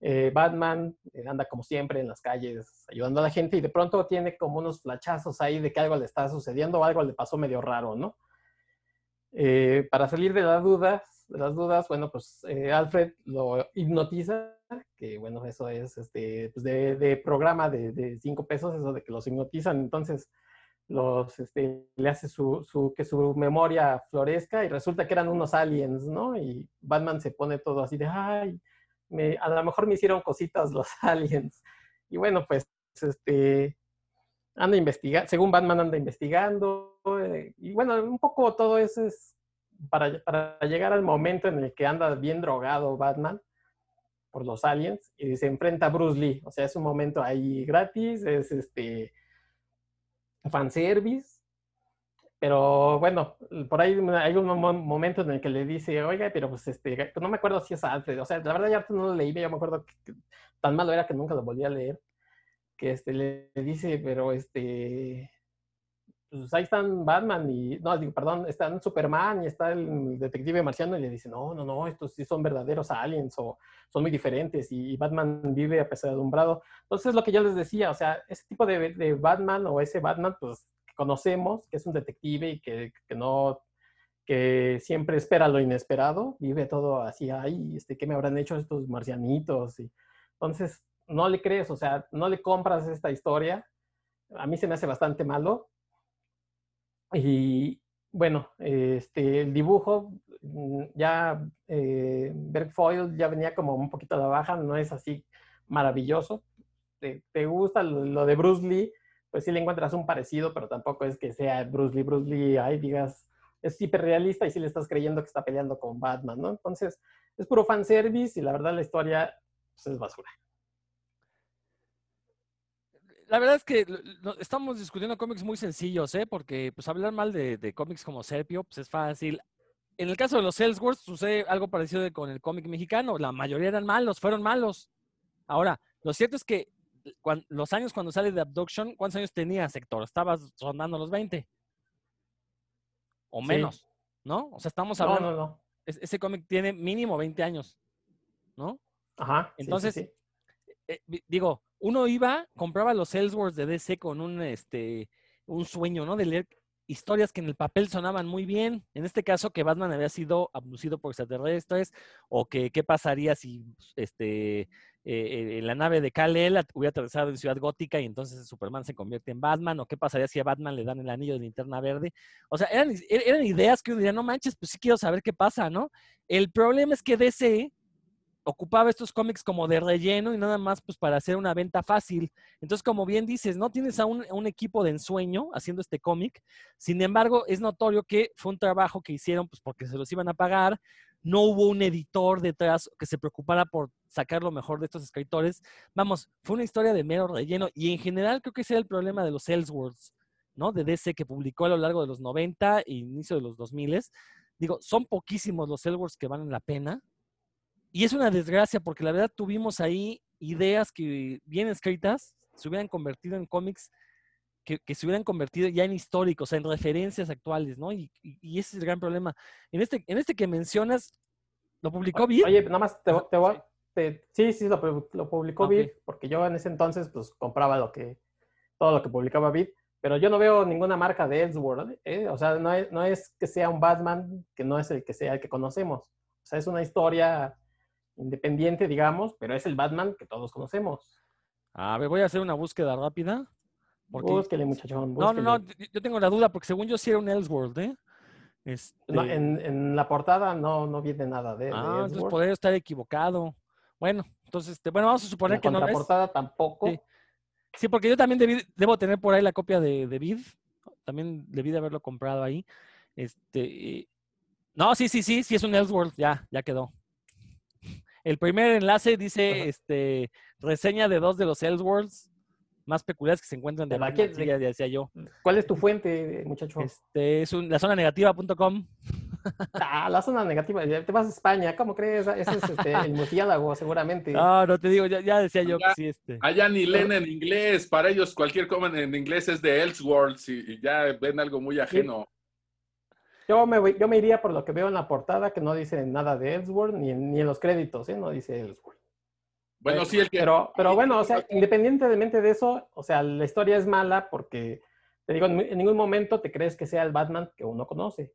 Speaker 2: eh, Batman eh, anda como siempre en las calles ayudando a la gente y de pronto tiene como unos flachazos ahí de que algo le está sucediendo o algo le pasó medio raro, ¿no? Eh, para salir de la duda, las dudas, bueno, pues eh, Alfred lo hipnotiza, que bueno, eso es este, pues de, programa de, de, cinco pesos, eso de que los hipnotizan, entonces los, este, le hace su, su, que su memoria florezca y resulta que eran unos aliens, ¿no? Y Batman se pone todo así de, ay, me, a lo mejor me hicieron cositas los aliens. Y bueno, pues, este, anda investigando, según Batman anda investigando, eh, y bueno, un poco todo eso es para, llegar al momento en el que anda bien drogado Batman por los aliens y se enfrenta a Bruce Lee. O sea, es un momento ahí gratis, es este fanservice. Pero bueno, por ahí hay un momento en el que le dice, oiga, pero pues este, no me acuerdo si es Alfred. O sea, la verdad ya no lo leí, yo me acuerdo que tan malo era que nunca lo volví a leer. Que este, le dice, pero este, pues ahí están Batman y, no, digo, perdón, están Superman y está el detective marciano y le dice, no, no, no, estos sí son verdaderos aliens o son muy diferentes y Batman vive apesadumbrado. Entonces, lo que yo les decía, o sea, ese tipo de, de Batman o ese Batman, pues, que conocemos, que es un detective y que, que, no, que siempre espera lo inesperado, vive todo así, ay, este, ¿qué me habrán hecho estos marcianitos? Y, entonces, no le crees, o sea, no le compras esta historia. A mí se me hace bastante malo, y bueno, este, el dibujo, mm, ya eh, Bergfoil ya venía como un poquito a la baja, no es así maravilloso. Te, gusta lo de Bruce Lee, pues sí le encuentras un parecido, pero tampoco es que sea Bruce Lee, Bruce Lee, ahí digas, es hiperrealista y sí le estás creyendo que está peleando con Batman, ¿no? Entonces, es puro fanservice y la verdad la historia pues, es basura
Speaker 1: la verdad es que estamos discutiendo cómics muy sencillos, ¿eh? Porque pues hablar mal de, de cómics como Serpio, pues es fácil. En el caso de los Ellsworth sucede algo parecido con el cómic mexicano. La mayoría eran malos, fueron malos. Ahora, lo cierto es que cuando, los años cuando sale de Abduction, ¿cuántos años tenía Sector? Estabas rondando los 20. o
Speaker 2: Sí.
Speaker 1: menos, ¿no? O sea, estamos
Speaker 2: No,
Speaker 1: hablando,
Speaker 2: no, no.
Speaker 1: es- ese cómic tiene mínimo 20 años, ¿no?
Speaker 2: Ajá. sí,
Speaker 1: Entonces,
Speaker 2: sí.
Speaker 1: eh, vi- digo, uno iba, compraba los Ellsworths de DC con un, este, un sueño, ¿no? De leer historias que en el papel sonaban muy bien. En este caso, que Batman había sido abducido por extraterrestres, o que qué pasaría si este, eh, eh, la nave de Kal-El hubiera aterrizado en Ciudad Gótica y entonces Superman se convierte en Batman, o qué pasaría si a Batman le dan el anillo de linterna verde. O sea, eran, er- eran ideas que uno diría, no manches, pues sí quiero saber qué pasa, ¿no? El problema es que DC ocupaba estos cómics como de relleno y nada más pues para hacer una venta fácil. Entonces, como bien dices, no tienes a un, equipo de ensueño haciendo este cómic. Sin embargo, es notorio que fue un trabajo que hicieron pues porque se los iban a pagar. No hubo un editor detrás que se preocupara por sacar lo mejor de estos escritores. Vamos, fue una historia de mero relleno y en general creo que ese era el problema de los Ellsworths, ¿no? De DC que publicó a lo largo de los 90 e inicio de los 2000. Digo, son poquísimos los Ellsworths que valen la pena. Y es una desgracia porque la verdad tuvimos ahí ideas que bien escritas se hubieran convertido en cómics que, que se hubieran convertido ya en históricos, en referencias actuales, ¿no? Y, y- y ese es el gran problema. En este, en este que mencionas, ¿lo publicó bien?
Speaker 2: Oye, nada más te, te voy te- sí, sí, lo, lo publicó
Speaker 1: Ah, ok.
Speaker 2: Vid, porque yo en ese entonces pues compraba lo que, todo lo que publicaba Vid, pero yo no veo ninguna marca de Elseworld, ¿eh? o sea, no es, no es que sea un Batman que no es el que sea el que conocemos, o sea, es una historia independiente, digamos, pero es el Batman que todos conocemos.
Speaker 1: A ver, voy a hacer una búsqueda rápida. Porque,
Speaker 2: Búsquele, muchachón,
Speaker 1: no, no, no, yo- tengo la duda porque según yo sí era un Elseworld, ¿eh? Este,
Speaker 2: No, en, en la portada no, no viene nada de, de
Speaker 1: ah, entonces podría estar equivocado. Bueno, entonces, este, bueno, vamos a
Speaker 2: En
Speaker 1: suponer
Speaker 2: la
Speaker 1: que no es.
Speaker 2: contraportada tampoco.
Speaker 1: Sí. Sí, porque yo también debí- debo tener por ahí la copia de, de Vid. También debí de haberlo comprado ahí. Este, y- no, sí, sí, sí, sí es un Elseworld, ya, ya quedó. El primer enlace dice,
Speaker 2: Ajá.
Speaker 1: este, reseña de dos de los Elseworlds más peculiares que se encuentran de
Speaker 2: ¿De la
Speaker 1: sí,
Speaker 2: de-
Speaker 1: ya decía yo.
Speaker 2: ¿Cuál es tu fuente, muchacho?
Speaker 1: Este, es un, la zona negativa.com.
Speaker 2: Ah, la zona negativa. ya Te vas a España, ¿cómo crees? Ese es este, el murciélago, seguramente.
Speaker 1: No, no te digo, ya, ya decía yo que
Speaker 3: Ya.
Speaker 1: sí, este.
Speaker 3: Allá ni leen en inglés, para ellos cualquier comen en inglés es de Elseworlds y, y ya ven algo muy ajeno.
Speaker 2: Yo, me, voy- yo me iría por lo que veo en la portada, que no dice nada de Ellsworth, ni en, ni en los créditos, ¿eh? No dice Ellsworth.
Speaker 3: Bueno, sí, el que...
Speaker 2: Pero, pero bueno, o sea, independientemente de eso, o sea, la historia es mala porque, te digo, en, ningún momento te crees que sea el Batman que uno conoce.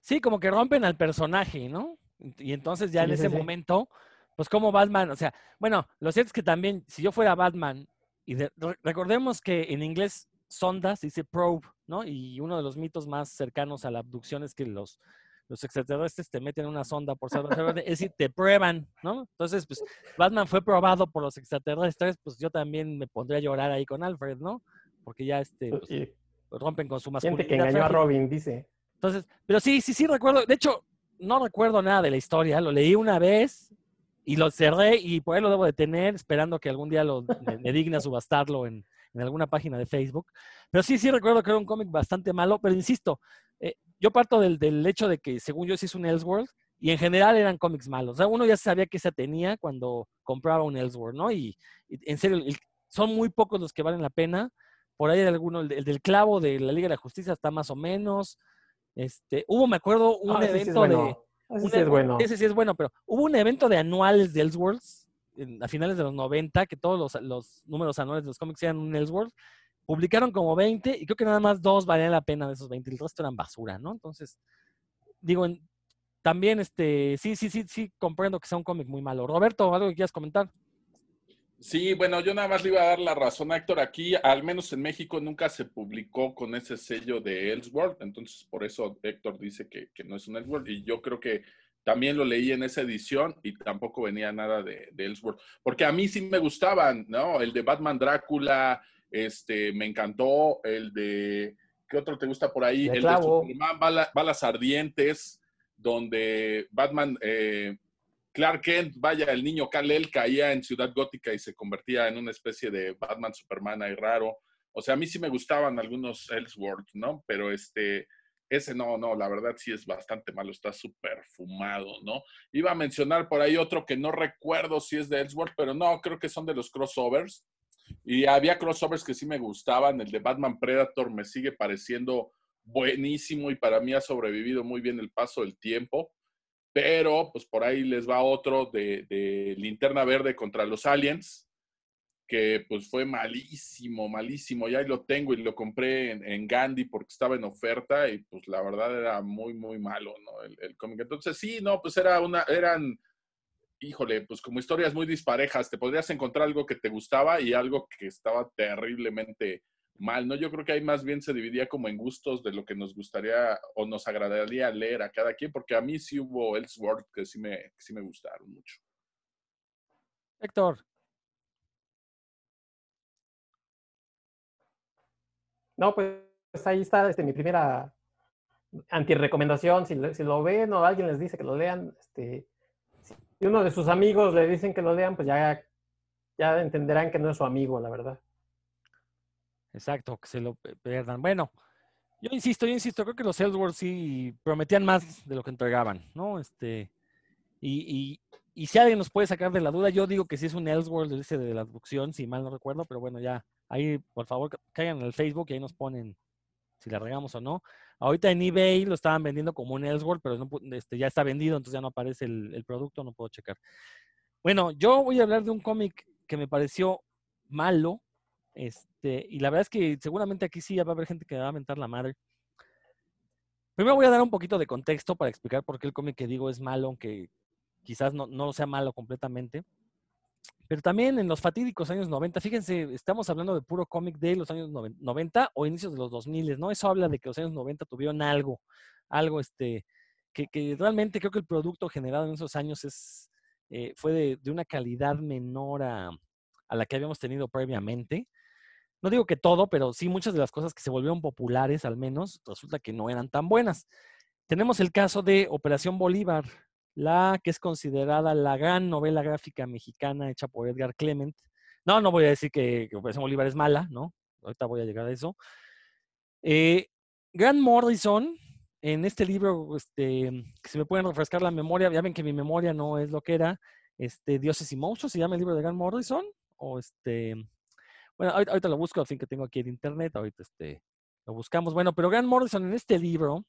Speaker 1: Sí, como que rompen al personaje, ¿no? Y entonces ya en
Speaker 2: Sí,
Speaker 1: ese
Speaker 2: sí,
Speaker 1: momento, pues como Batman, o sea, bueno, lo cierto es que también, si yo fuera Batman, y de- re- recordemos que en inglés sonda se dice probe, ¿no? Y uno de los mitos más cercanos a la abducción es que los, los extraterrestres te meten una sonda por ser es decir, te prueban, ¿no? Entonces, pues Batman fue probado por los extraterrestres, pues yo también me pondría a llorar ahí con Alfred, ¿no? Porque ya este, pues,
Speaker 2: Y
Speaker 1: rompen con su
Speaker 2: gente
Speaker 1: masculinidad.
Speaker 2: que engañó a. Robin, dice.
Speaker 1: Entonces, pero sí, sí, sí recuerdo. De hecho, no recuerdo nada de la historia. Lo leí una vez y lo cerré y por ahí lo debo de tener, esperando que algún día lo, me, me digne a subastarlo en, en alguna página de Facebook. Pero sí, sí recuerdo que era un cómic bastante malo. Pero insisto, eh, yo parto del, del hecho de que, según yo, sí es un Elseworld y en general eran cómics malos. O sea, uno ya sabía que se tenía cuando compraba un Elseworld, ¿no? Y, y en serio, el- son muy pocos los que valen la pena. Por ahí hay alguno, el, de- el del clavo de la Liga de la Justicia está más o menos. Este, hubo, me acuerdo, un
Speaker 2: Ah, sí
Speaker 1: evento
Speaker 2: bueno.
Speaker 1: de.
Speaker 2: Ese sí es bueno.
Speaker 1: Ese sí es bueno, pero hubo un evento de anuales de Elseworlds a finales de los 90, que todos los, los números anuales de los cómics eran un Elseworld. Publicaron como 20 y creo que nada más dos valían la pena de esos 20, el resto eran basura, ¿no? Entonces, digo, también, este, sí, sí, sí, sí, comprendo que sea un cómic muy malo. Roberto, ¿algo que quieras comentar?
Speaker 3: Sí, bueno, yo nada más le iba a dar la razón a Héctor. Aquí, al menos en México, nunca se publicó con ese sello de Elseworld. Entonces, por eso Héctor dice que, que no es un Elseworld. Y yo creo que también lo leí en esa edición y tampoco venía nada de, de Elseworld. Porque a mí sí me gustaban, ¿no? El de Batman Drácula, este, me encantó. El de, ¿qué otro te gusta por ahí? El
Speaker 2: Clavo.
Speaker 3: de Superman, Bala- Balas Ardientes, donde Batman... eh, Clark Kent, vaya, el niño Kal-El caía en Ciudad Gótica y se convertía en una especie de Batman Superman ahí raro. O sea, a mí sí me gustaban algunos Elseworlds, ¿no? Pero este, ese no, no, la verdad sí es bastante malo, está súper fumado, ¿no? Iba a mencionar por ahí otro que no recuerdo si es de Elseworld, pero no, creo que son de los crossovers. Y había crossovers que sí me gustaban, el de Batman Predator me sigue pareciendo buenísimo y para mí ha sobrevivido muy bien el paso del tiempo. Pero pues por ahí les va otro de, de Linterna Verde contra los Aliens, que pues fue malísimo, malísimo. Ya lo tengo y lo compré en, Gandhi porque estaba en oferta y pues la verdad era muy, muy malo, ¿no? El, el cómic. Entonces sí, no, pues era una, eran híjole, pues como historias muy disparejas, te podrías encontrar algo que te gustaba y algo que estaba terriblemente mal, ¿no? Yo creo que ahí más bien se dividía como en gustos de lo que nos gustaría o nos agradaría leer a cada quien, porque a mí sí hubo Elseworld que sí me, que sí me gustaron mucho.
Speaker 1: Héctor.
Speaker 2: No, pues ahí está este, mi primera antirecomendación. Si, si lo ven o alguien les dice que lo lean, este, si uno de sus amigos le dicen que lo lean, pues ya, ya entenderán que no es su amigo, la verdad.
Speaker 1: Exacto, que se lo pierdan. Bueno, yo insisto, yo insisto, creo que los Ellsworth sí prometían más de lo que entregaban, ¿no? Este, y, y, si alguien nos puede sacar de la duda, yo digo que sí es un Ellsworth ese de la abducción, si mal no recuerdo, pero bueno, ya, ahí, por favor, caigan en el Facebook y ahí nos ponen si la regamos o no. Ahorita en eBay lo estaban vendiendo como un Ellsworth, pero no, este, ya está vendido, entonces ya no aparece el, producto, no puedo checar. Bueno, yo voy a hablar de un cómic que me pareció malo, este, y la verdad es que seguramente aquí sí ya va a haber gente que va a mentar la madre. Primero voy a dar un poquito de contexto para explicar por qué el cómic que digo es malo, aunque quizás no, no sea malo completamente. Pero también en los fatídicos años 90, fíjense, estamos hablando de puro cómic de los años 90 o inicios de los 2000, ¿no? Eso habla de que los años 90 tuvieron algo, algo este, que, realmente creo que el producto generado en esos años es, eh, fue de, una calidad menor a, a la que habíamos tenido previamente. No digo que todo, pero sí muchas de las cosas que se volvieron populares, al menos, resulta que no eran tan buenas. Tenemos el caso de Operación Bolívar, la que es considerada la gran novela gráfica mexicana hecha por Edgar Clement. No, no voy a decir que, que Operación Bolívar es mala, ¿no? Ahorita voy a llegar a eso. Eh, Grant Morrison, en este libro, este, que se me pueden refrescar la memoria, ya ven que mi memoria no es lo que era, este, Dioses y Monstruos, se llama el libro de Grant Morrison, o este, bueno, ahorita, lo busco, al fin que tengo aquí en internet, ahorita este, lo buscamos. Bueno, pero Grant Morrison en este libro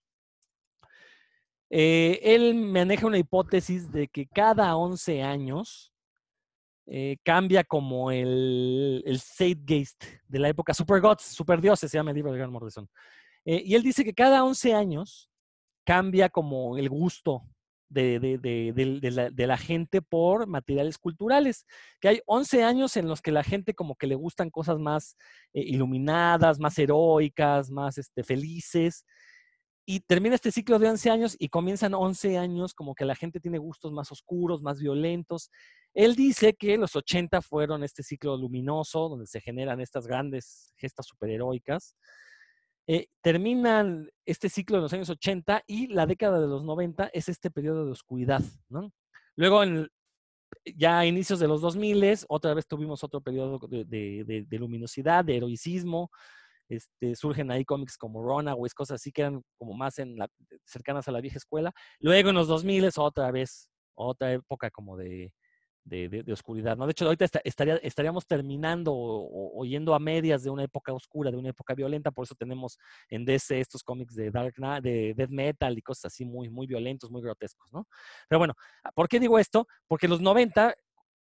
Speaker 1: eh, él maneja una hipótesis de que cada 11 años eh, cambia como el, el Zeitgeist de la época Super Gods, Super Dioses, se llama el libro de Grant Morrison. Eh, y él dice que cada 11 años cambia como el gusto de, la, gente por materiales culturales, que hay 11 años en los que la gente como que le gustan cosas más iluminadas, más heroicas, más este, felices, y termina este ciclo de 11 años y comienzan 11 años como que la gente tiene gustos más oscuros, más violentos. Él dice que los 80 fueron este ciclo luminoso, donde se generan estas grandes gestas superheroicas. Eh, terminan este ciclo en los años 80 y la década de los 90 es este periodo de oscuridad. ¿no? Luego, en, ya a inicios de los 2000, otra vez tuvimos otro periodo de, de, de luminosidad, de heroicismo, este, surgen ahí cómics como Runaways, cosas así que eran como más en la, cercanas a la vieja escuela. Luego en los 2000 es otra vez, otra época como de, de, de, oscuridad, ¿no? De hecho, ahorita estaría, estaríamos terminando o, yendo a medias de una época oscura, de una época violenta, por eso tenemos en DC estos cómics de Dark de Death Metal y cosas así muy, muy violentos, muy grotescos, ¿no? Pero bueno, ¿por qué digo esto? Porque los 90,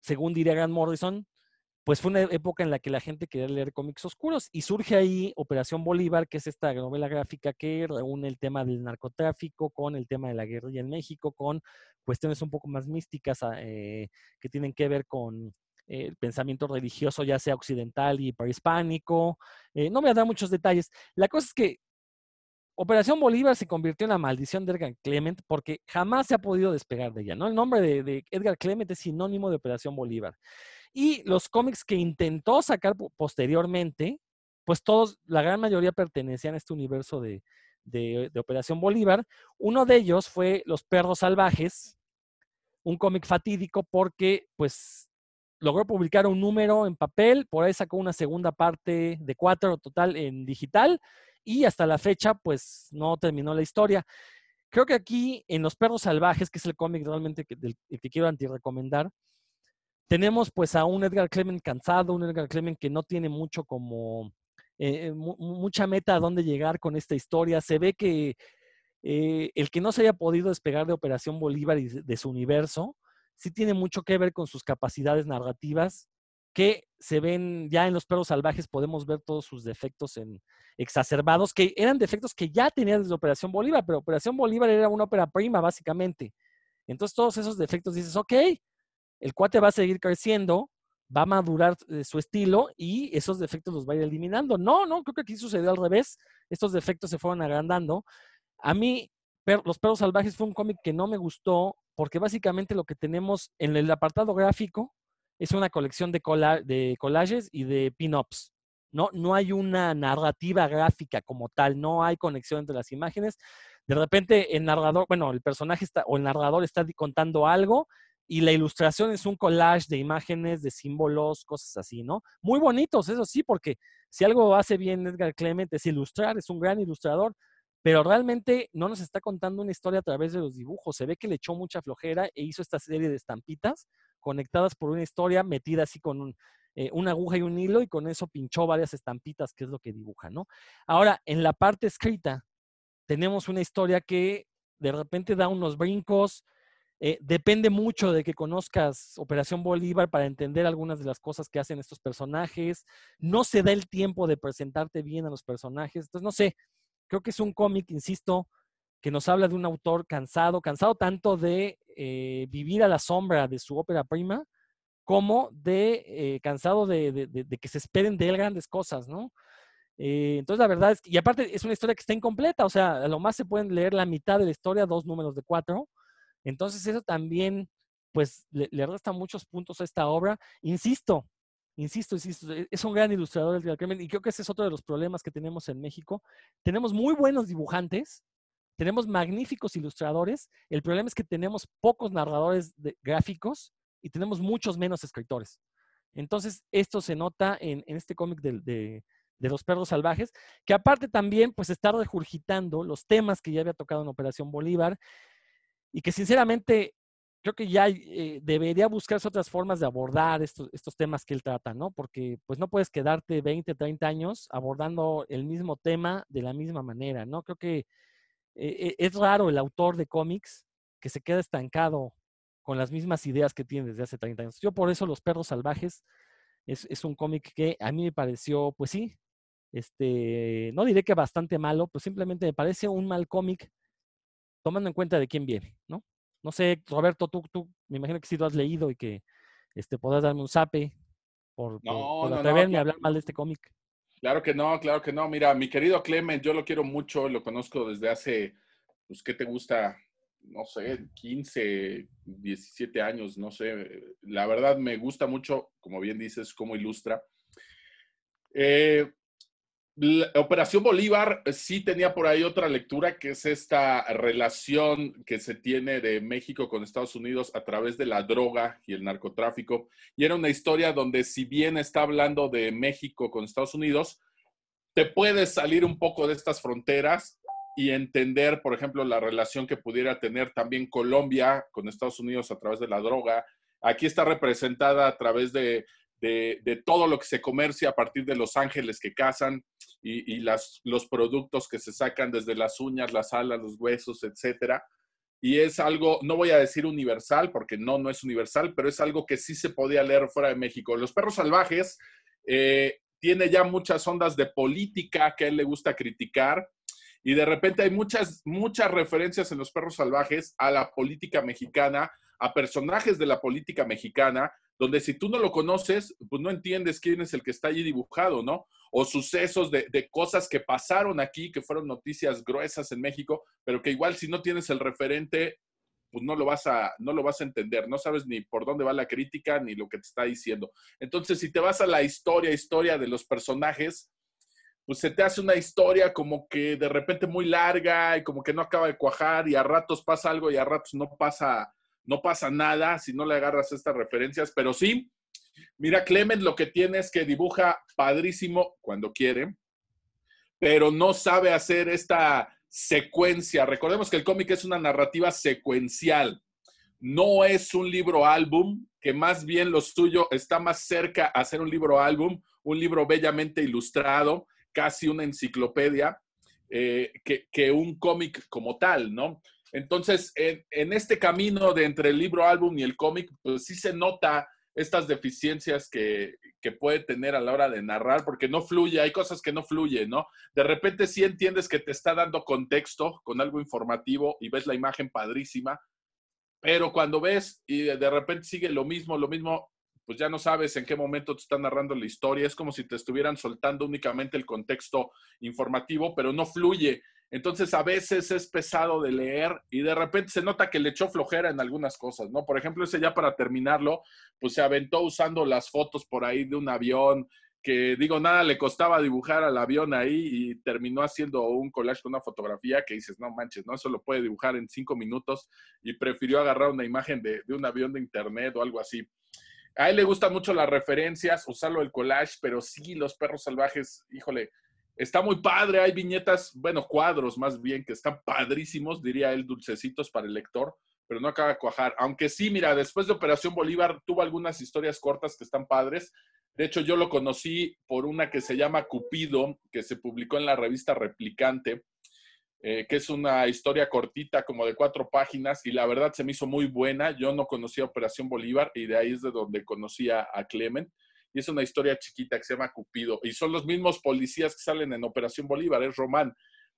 Speaker 1: según diría Grant Morrison, pues fue una época en la que la gente quería leer cómics oscuros y surge ahí Operación Bolívar, que es esta novela gráfica que reúne el tema del narcotráfico con el tema de la guerrilla en México, con cuestiones un poco más místicas ah, eh, que tienen que ver con el pensamiento religioso, ya sea occidental y prehispánico. Eh, no me voy a dar muchos detalles. La cosa es que Operación Bolívar se convirtió en la maldición de Edgar Clement porque jamás se ha podido despegar de ella. ¿no? El nombre de Edgar Clement es sinónimo de Operación Bolívar. Y los cómics que intentó sacar posteriormente, pues todos, la gran mayoría pertenecían a este universo de, Operación Bolívar. Uno de ellos fue Los Perros Salvajes, un cómic fatídico porque pues logró publicar un número en papel, por ahí sacó una segunda parte de cuatro total en digital y hasta la fecha pues no terminó la historia. Creo que aquí en Los Perros Salvajes, que es el cómic realmente que, que quiero anti-recomendar, tenemos pues a un Edgar Clement cansado, un Edgar Clement que no tiene mucho como eh, mucha meta a dónde llegar con esta historia. Se ve que eh, el que no se haya podido despegar de Operación Bolívar y de su universo, sí tiene mucho que ver con sus capacidades narrativas, que se ven ya en los perros salvajes, podemos ver todos sus defectos en, exacerbados, que eran defectos que ya tenía desde Operación Bolívar, pero Operación Bolívar era una ópera prima, básicamente. Entonces, todos esos defectos dices, ok, el cuate va a seguir creciendo, va a madurar eh, su estilo y esos defectos los va a ir eliminando. No, no, creo que aquí sucedió al revés. Estos defectos se fueron agrandando. A mí, Los Perros Salvajes fue un cómic que no me gustó porque básicamente lo que tenemos en el apartado gráfico es una colección de, de collages y de pin-ups. No, no hay una narrativa gráfica como tal, no hay conexión entre las imágenes. De repente el narrador, bueno, el personaje está o el narrador está contando algo y la ilustración es un collage de imágenes, de símbolos, cosas así, ¿no? Muy bonitos, eso sí, porque si algo hace bien Edgar Clement es ilustrar, es un gran ilustrador, pero realmente no nos está contando una historia a través de los dibujos. Se ve que le echó mucha flojera e hizo esta serie de estampitas conectadas por una historia metida así con eh, una aguja y un hilo y con eso pinchó varias estampitas, que es lo que dibuja, ¿no? Ahora, en la parte escrita, tenemos una historia que de repente da unos brincos, eh, depende mucho de que conozcas Operación Bolívar para entender algunas de las cosas que hacen estos personajes. No se da el tiempo de presentarte bien a los personajes. Entonces, no sé, creo que es un cómic, insisto, que nos habla de un autor cansado, cansado tanto de eh, vivir a la sombra de su ópera prima, como de eh, cansado de, que se esperen de él grandes cosas, ¿no? Entonces, la verdad es que, y aparte es una historia que está incompleta, o sea, a lo más se pueden leer la mitad de la historia, dos números de cuatro. Entonces, eso también, pues, le, resta muchos puntos a esta obra. Insisto, insisto, insisto, e, es un gran ilustrador el Crimen, y creo que ese es otro de los problemas que tenemos en México. Tenemos muy buenos dibujantes, tenemos magníficos ilustradores. El problema es que tenemos pocos narradores gráficos y tenemos muchos menos escritores. Entonces, esto se nota en, este cómic de, los perros salvajes, que aparte también, pues está regurgitando los temas que ya había tocado en Operación Bolívar y que sinceramente creo que ya eh, debería buscarse otras formas de abordar estos, estos temas que él trata, ¿no? Porque pues no puedes quedarte 20, 30 años abordando el mismo tema de la misma manera, ¿no? Creo que eh, es raro el autor de cómics que se queda estancado con las mismas ideas que tiene desde hace 30 años. Yo por eso Los Perros Salvajes es, un cómic que a mí me pareció, pues sí, este, no diré que bastante malo, pues simplemente me parece un mal cómic tomando en cuenta de quién viene, ¿no? No sé, Roberto, tú, tú me imagino que sí lo has leído y que este, podrás darme un zape por, atreverme a hablar mal de este cómic.
Speaker 3: Claro que no, claro que no. Mira, mi querido Clement, yo lo quiero mucho, lo conozco desde hace, pues, ¿qué te gusta? No sé, 15, 17 años, no sé. La verdad me gusta mucho, como bien dices, cómo ilustra. Eh, Operación Bolívar sí tenía por ahí otra lectura, que es esta relación que se tiene de México con Estados Unidos a través de la droga y el narcotráfico. Y era una historia donde si bien está hablando de México con Estados Unidos, te puedes salir un poco de estas fronteras y entender, por ejemplo, la relación que pudiera tener también Colombia con Estados Unidos a través de la droga. Aquí está representada a través de de, todo lo que se comercia a partir de los ángeles que cazan y, los productos que se sacan desde las uñas, las alas, los huesos, etcétera. Y es algo, no voy a decir universal, porque no, no es universal, pero es algo que sí se podía leer fuera de México. Los perros salvajes eh, tiene ya muchas ondas de política que a él le gusta criticar. Y de repente hay muchas, muchas referencias en los perros salvajes a la política mexicana, a personajes de la política mexicana, donde si tú no lo conoces, pues no entiendes quién es el que está allí dibujado, ¿no? O sucesos de, cosas que pasaron aquí, que fueron noticias gruesas en México, pero que igual si no tienes el referente, pues no lo vas a, no lo vas a entender, no sabes ni por dónde va la crítica ni lo que te está diciendo. Entonces, si te vas a la historia, historia de los personajes, pues se te hace una historia como que de repente muy larga y como que no acaba de cuajar y a ratos pasa algo y a ratos no pasa no pasa nada si no le agarras estas referencias, pero sí, mira, Clement lo que tiene es que dibuja padrísimo cuando quiere, pero no sabe hacer esta secuencia. Recordemos que el cómic es una narrativa secuencial, no es un libro álbum, que más bien lo suyo está más cerca a ser un libro álbum, un libro bellamente ilustrado, casi una enciclopedia eh, que, un cómic como tal, ¿no? Entonces, en, este camino de entre el libro álbum y el cómic, pues sí se nota estas deficiencias que, que, puede tener a la hora de narrar, porque no fluye, hay cosas que no fluyen, ¿no? De repente sí entiendes que te está dando contexto con algo informativo y ves la imagen padrísima, pero cuando ves y de repente sigue lo mismo, lo mismo, pues ya no sabes en qué momento te están narrando la historia, es como si te estuvieran soltando únicamente el contexto informativo, pero no fluye. Entonces a veces es pesado de leer y de repente se nota que le echó flojera en algunas cosas, ¿no? Por ejemplo, ese ya para terminarlo, pues se aventó usando las fotos por ahí de un avión, que digo, nada le costaba dibujar al avión ahí y terminó haciendo un collage con una fotografía que dices, no manches, no, eso lo puede dibujar en cinco minutos y prefirió agarrar una imagen de, de un avión de internet o algo así. A él le gustan mucho las referencias, usarlo el collage, pero sí, los perros salvajes, híjole, está muy padre. Hay viñetas, bueno, cuadros más bien, que están padrísimos, diría él, dulcecitos para el lector, pero no acaba de cuajar. Aunque sí, mira, después de Operación Bolívar tuvo algunas historias cortas que están padres. De hecho, yo lo conocí por una que se llama Cupido, que se publicó en la revista Replicante eh, que es una historia cortita, como de cuatro páginas, y la verdad se me hizo muy buena. Yo no conocía Operación Bolívar y de ahí es de donde conocía a Clement. Y es una historia chiquita que se llama Cupido. Y son los mismos policías que salen en Operación Bolívar, es Román.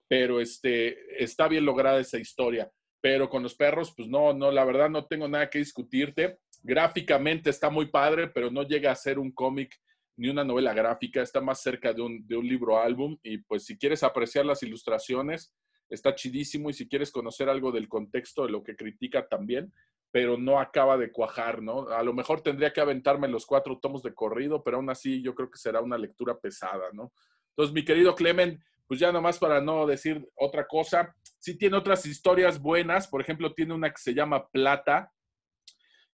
Speaker 3: Pero este, está bien lograda esa historia. Pero con los perros, pues no, no, la verdad no tengo nada que discutirte. Gráficamente está muy padre, pero no llega a ser un cómic ni una novela gráfica, está más cerca de un, de un libro álbum y pues si quieres apreciar las ilustraciones, está chidísimo y si quieres conocer algo del contexto de lo que critica también, pero no acaba de cuajar, ¿no? A lo mejor tendría que aventarme los cuatro tomos de corrido, pero aún así yo creo que será una lectura pesada, ¿no? Entonces, mi querido Clemen, pues ya nomás para no decir otra cosa, sí tiene otras historias buenas, por ejemplo, tiene una que se llama Plata,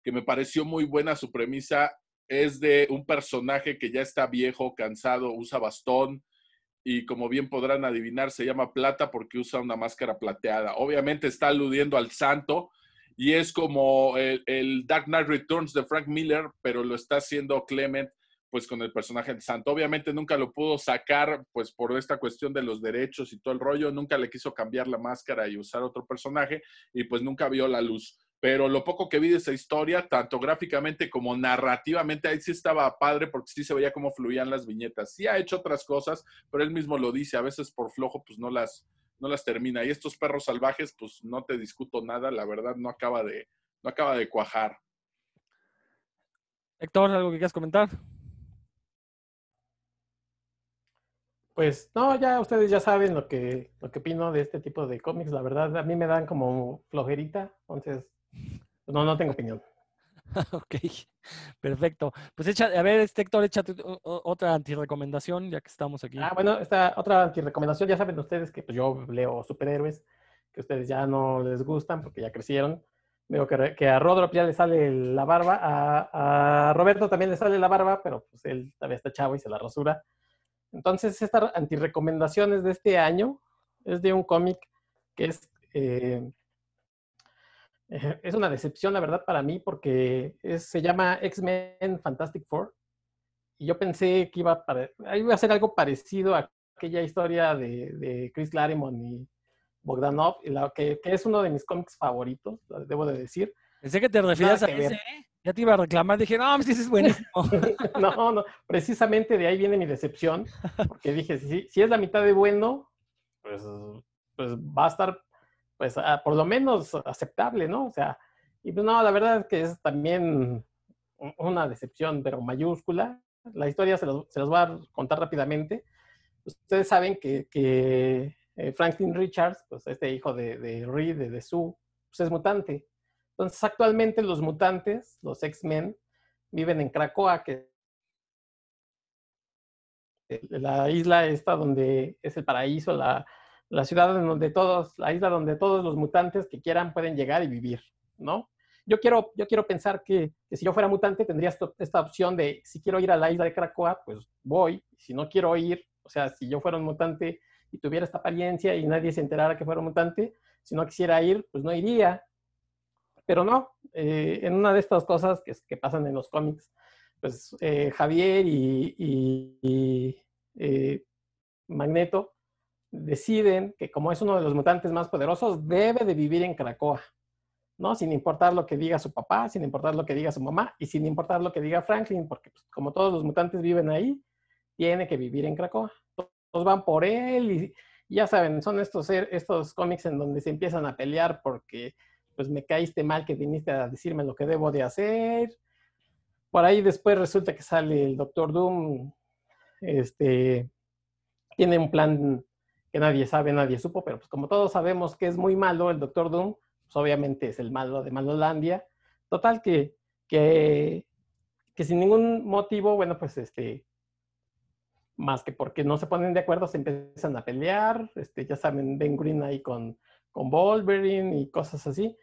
Speaker 3: que me pareció muy buena su premisa, es de un personaje que ya está viejo, cansado, usa bastón, y como bien podrán adivinar, se llama plata porque usa una máscara plateada. Obviamente está aludiendo al santo y es como el, Dark Knight Returns de Frank Miller, pero lo está haciendo Clement pues con el personaje del santo. Obviamente nunca lo pudo sacar pues por esta cuestión de los derechos y todo el rollo, nunca le quiso cambiar la máscara y usar otro personaje y pues nunca vio la luz pero lo poco que vi de esa historia, tanto gráficamente como narrativamente, ahí sí estaba padre porque sí se veía cómo fluían las viñetas. Sí ha hecho otras cosas, pero él mismo lo dice, a veces por flojo pues no las, no las termina. Y estos perros salvajes, pues no te discuto nada, la verdad no acaba de, no acaba de cuajar.
Speaker 1: Héctor, ¿algo que quieras comentar?
Speaker 2: Pues no, ya ustedes ya saben lo que, lo que opino de este tipo de cómics. La verdad, a mí me dan como flojerita, entonces no, no tengo opinión.
Speaker 1: ok, perfecto. Pues echa, a ver, este Héctor, échate otra antirecomendación, ya que estamos aquí.
Speaker 2: Ah, bueno, esta otra antirecomendación, ya saben ustedes que pues, yo leo superhéroes, que ustedes ya no les gustan porque ya crecieron. Veo que, a Rodro ya le sale la barba, a, Roberto también le sale la barba, pero pues él todavía está chavo y se la rasura. Entonces, estas antirecomendaciones de este año es de un cómic que es eh, es una decepción, la verdad, para mí, porque se llama X-Men Fantastic Four. Y yo pensé que iba a, iba a ser algo parecido a aquella historia de, Chris Claremont y Bogdanov, que, es uno de mis cómics favoritos, debo de decir.
Speaker 1: Pensé que te referías a ese, ¿eh? Ya te iba a reclamar, dije, no, pues ese es buenísimo.
Speaker 2: no, no, precisamente de ahí viene mi decepción, porque dije, si, si es la mitad de bueno, pues, pues va a estar pues ah, por lo menos aceptable, ¿no? O sea, y pues no, la verdad es que es también una decepción, pero mayúscula. La historia se los, se los voy a contar rápidamente. Ustedes saben que, que eh, Franklin Richards, pues este hijo de, de Reed, de, Sue, pues es mutante. Entonces, actualmente los mutantes, los X-Men, viven en Cracoa, que la isla esta donde es el paraíso, la, la ciudad donde todos, la isla donde todos los mutantes que quieran pueden llegar y vivir, ¿no? Yo quiero, yo quiero pensar que, si yo fuera mutante tendría esta opción de si quiero ir a la isla de Cracoa, pues voy. Si no quiero ir, o sea, si yo fuera un mutante y tuviera esta apariencia y nadie se enterara que fuera un mutante, si no quisiera ir, pues no iría. Pero no, eh, en una de estas cosas que, que pasan en los cómics, pues eh, Javier y, y, y eh, Magneto, deciden que como es uno de los mutantes más poderosos, debe de vivir en Krakoa, ¿no? Sin importar lo que diga su papá, sin importar lo que diga su mamá y sin importar lo que diga Franklin, porque pues, como todos los mutantes viven ahí, tiene que vivir en Krakoa. Todos van por él y, ya saben, son estos, estos cómics en donde se empiezan a pelear porque pues me caíste mal que viniste a decirme lo que debo de hacer. Por ahí después resulta que sale el Doctor Doom, este, tiene un plan que nadie sabe, nadie supo, pero pues como todos sabemos que es muy malo el Doctor Doom, pues obviamente es el malo de Malolandia. Total que, que, que sin ningún motivo, bueno, pues este, más que porque no se ponen de acuerdo, se empiezan a pelear, este, ya saben, Ben Green ahí con, con Wolverine y cosas así.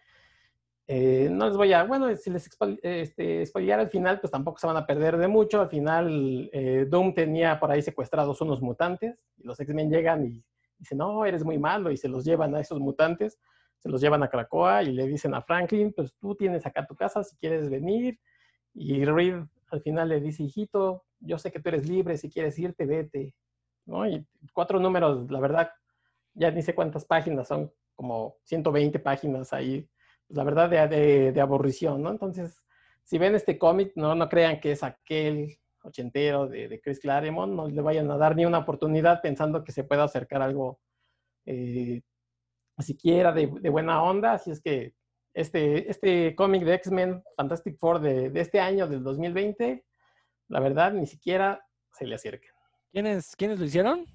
Speaker 2: Eh, no les voy a, bueno, si les este, al final, pues tampoco se van a perder de mucho. Al final, eh, Doom tenía por ahí secuestrados unos mutantes y los X-Men llegan y dicen, no, eres muy malo y se los llevan a esos mutantes, se los llevan a Krakoa y le dicen a Franklin, pues tú tienes acá tu casa si quieres venir. Y Reed al final le dice, hijito, yo sé que tú eres libre, si quieres irte, vete. ¿no? Y cuatro números, la verdad, ya ni sé cuántas páginas, son como 120 páginas ahí la verdad, de, de, aburrición, ¿no? Entonces, si ven este cómic, no, no crean que es aquel ochentero de, de, Chris Claremont, no le vayan a dar ni una oportunidad pensando que se pueda acercar algo eh, siquiera de, de, buena onda. Así es que este, este cómic de X-Men Fantastic Four de, de, este año, del 2020, la verdad, ni siquiera se le acerquen.
Speaker 1: ¿Quiénes, ¿Quiénes lo hicieron?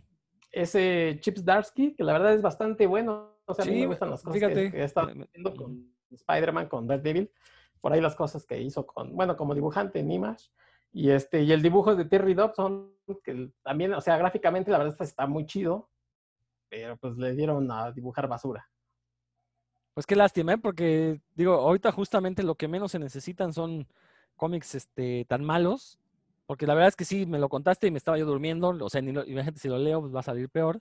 Speaker 2: Ese Chips Darsky, que la verdad es bastante bueno. O sea, a mí me gustan las cosas que, que está haciendo con Spider-Man, con Daredevil, por ahí las cosas que hizo con, bueno, como dibujante en Image. Y, este, y el dibujo de Terry Dobson, que también, o sea, gráficamente la verdad está muy chido, pero pues le dieron a dibujar basura.
Speaker 1: Pues qué lástima, ¿eh? porque digo, ahorita justamente lo que menos se necesitan son cómics este, tan malos, porque la verdad es que sí, me lo contaste y me estaba yo durmiendo, o sea, ni imagínate si lo leo, pues va a salir peor.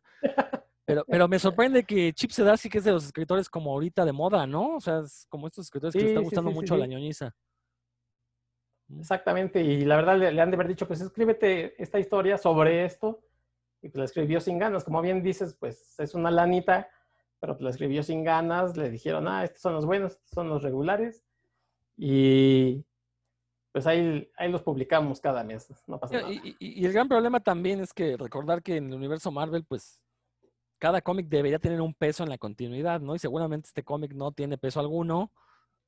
Speaker 1: Pero, pero me sorprende que Chip Zdarsky, que es de los escritores como ahorita de moda, ¿no? O sea, es como estos escritores que le está gustando mucho la ñoñiza.
Speaker 2: Exactamente, y la verdad le, han de haber dicho, pues escríbete esta historia sobre esto, y pues la escribió sin ganas, como bien dices, pues es una lanita, pero pues la escribió sin ganas, le dijeron, ah, estos son los buenos, estos son los regulares, y pues ahí, ahí los publicamos cada mes, no pasa nada.
Speaker 1: Y, y, el gran problema también es que recordar que en el universo Marvel, pues cada cómic debería tener un peso en la continuidad, ¿no? Y seguramente este cómic no tiene peso alguno.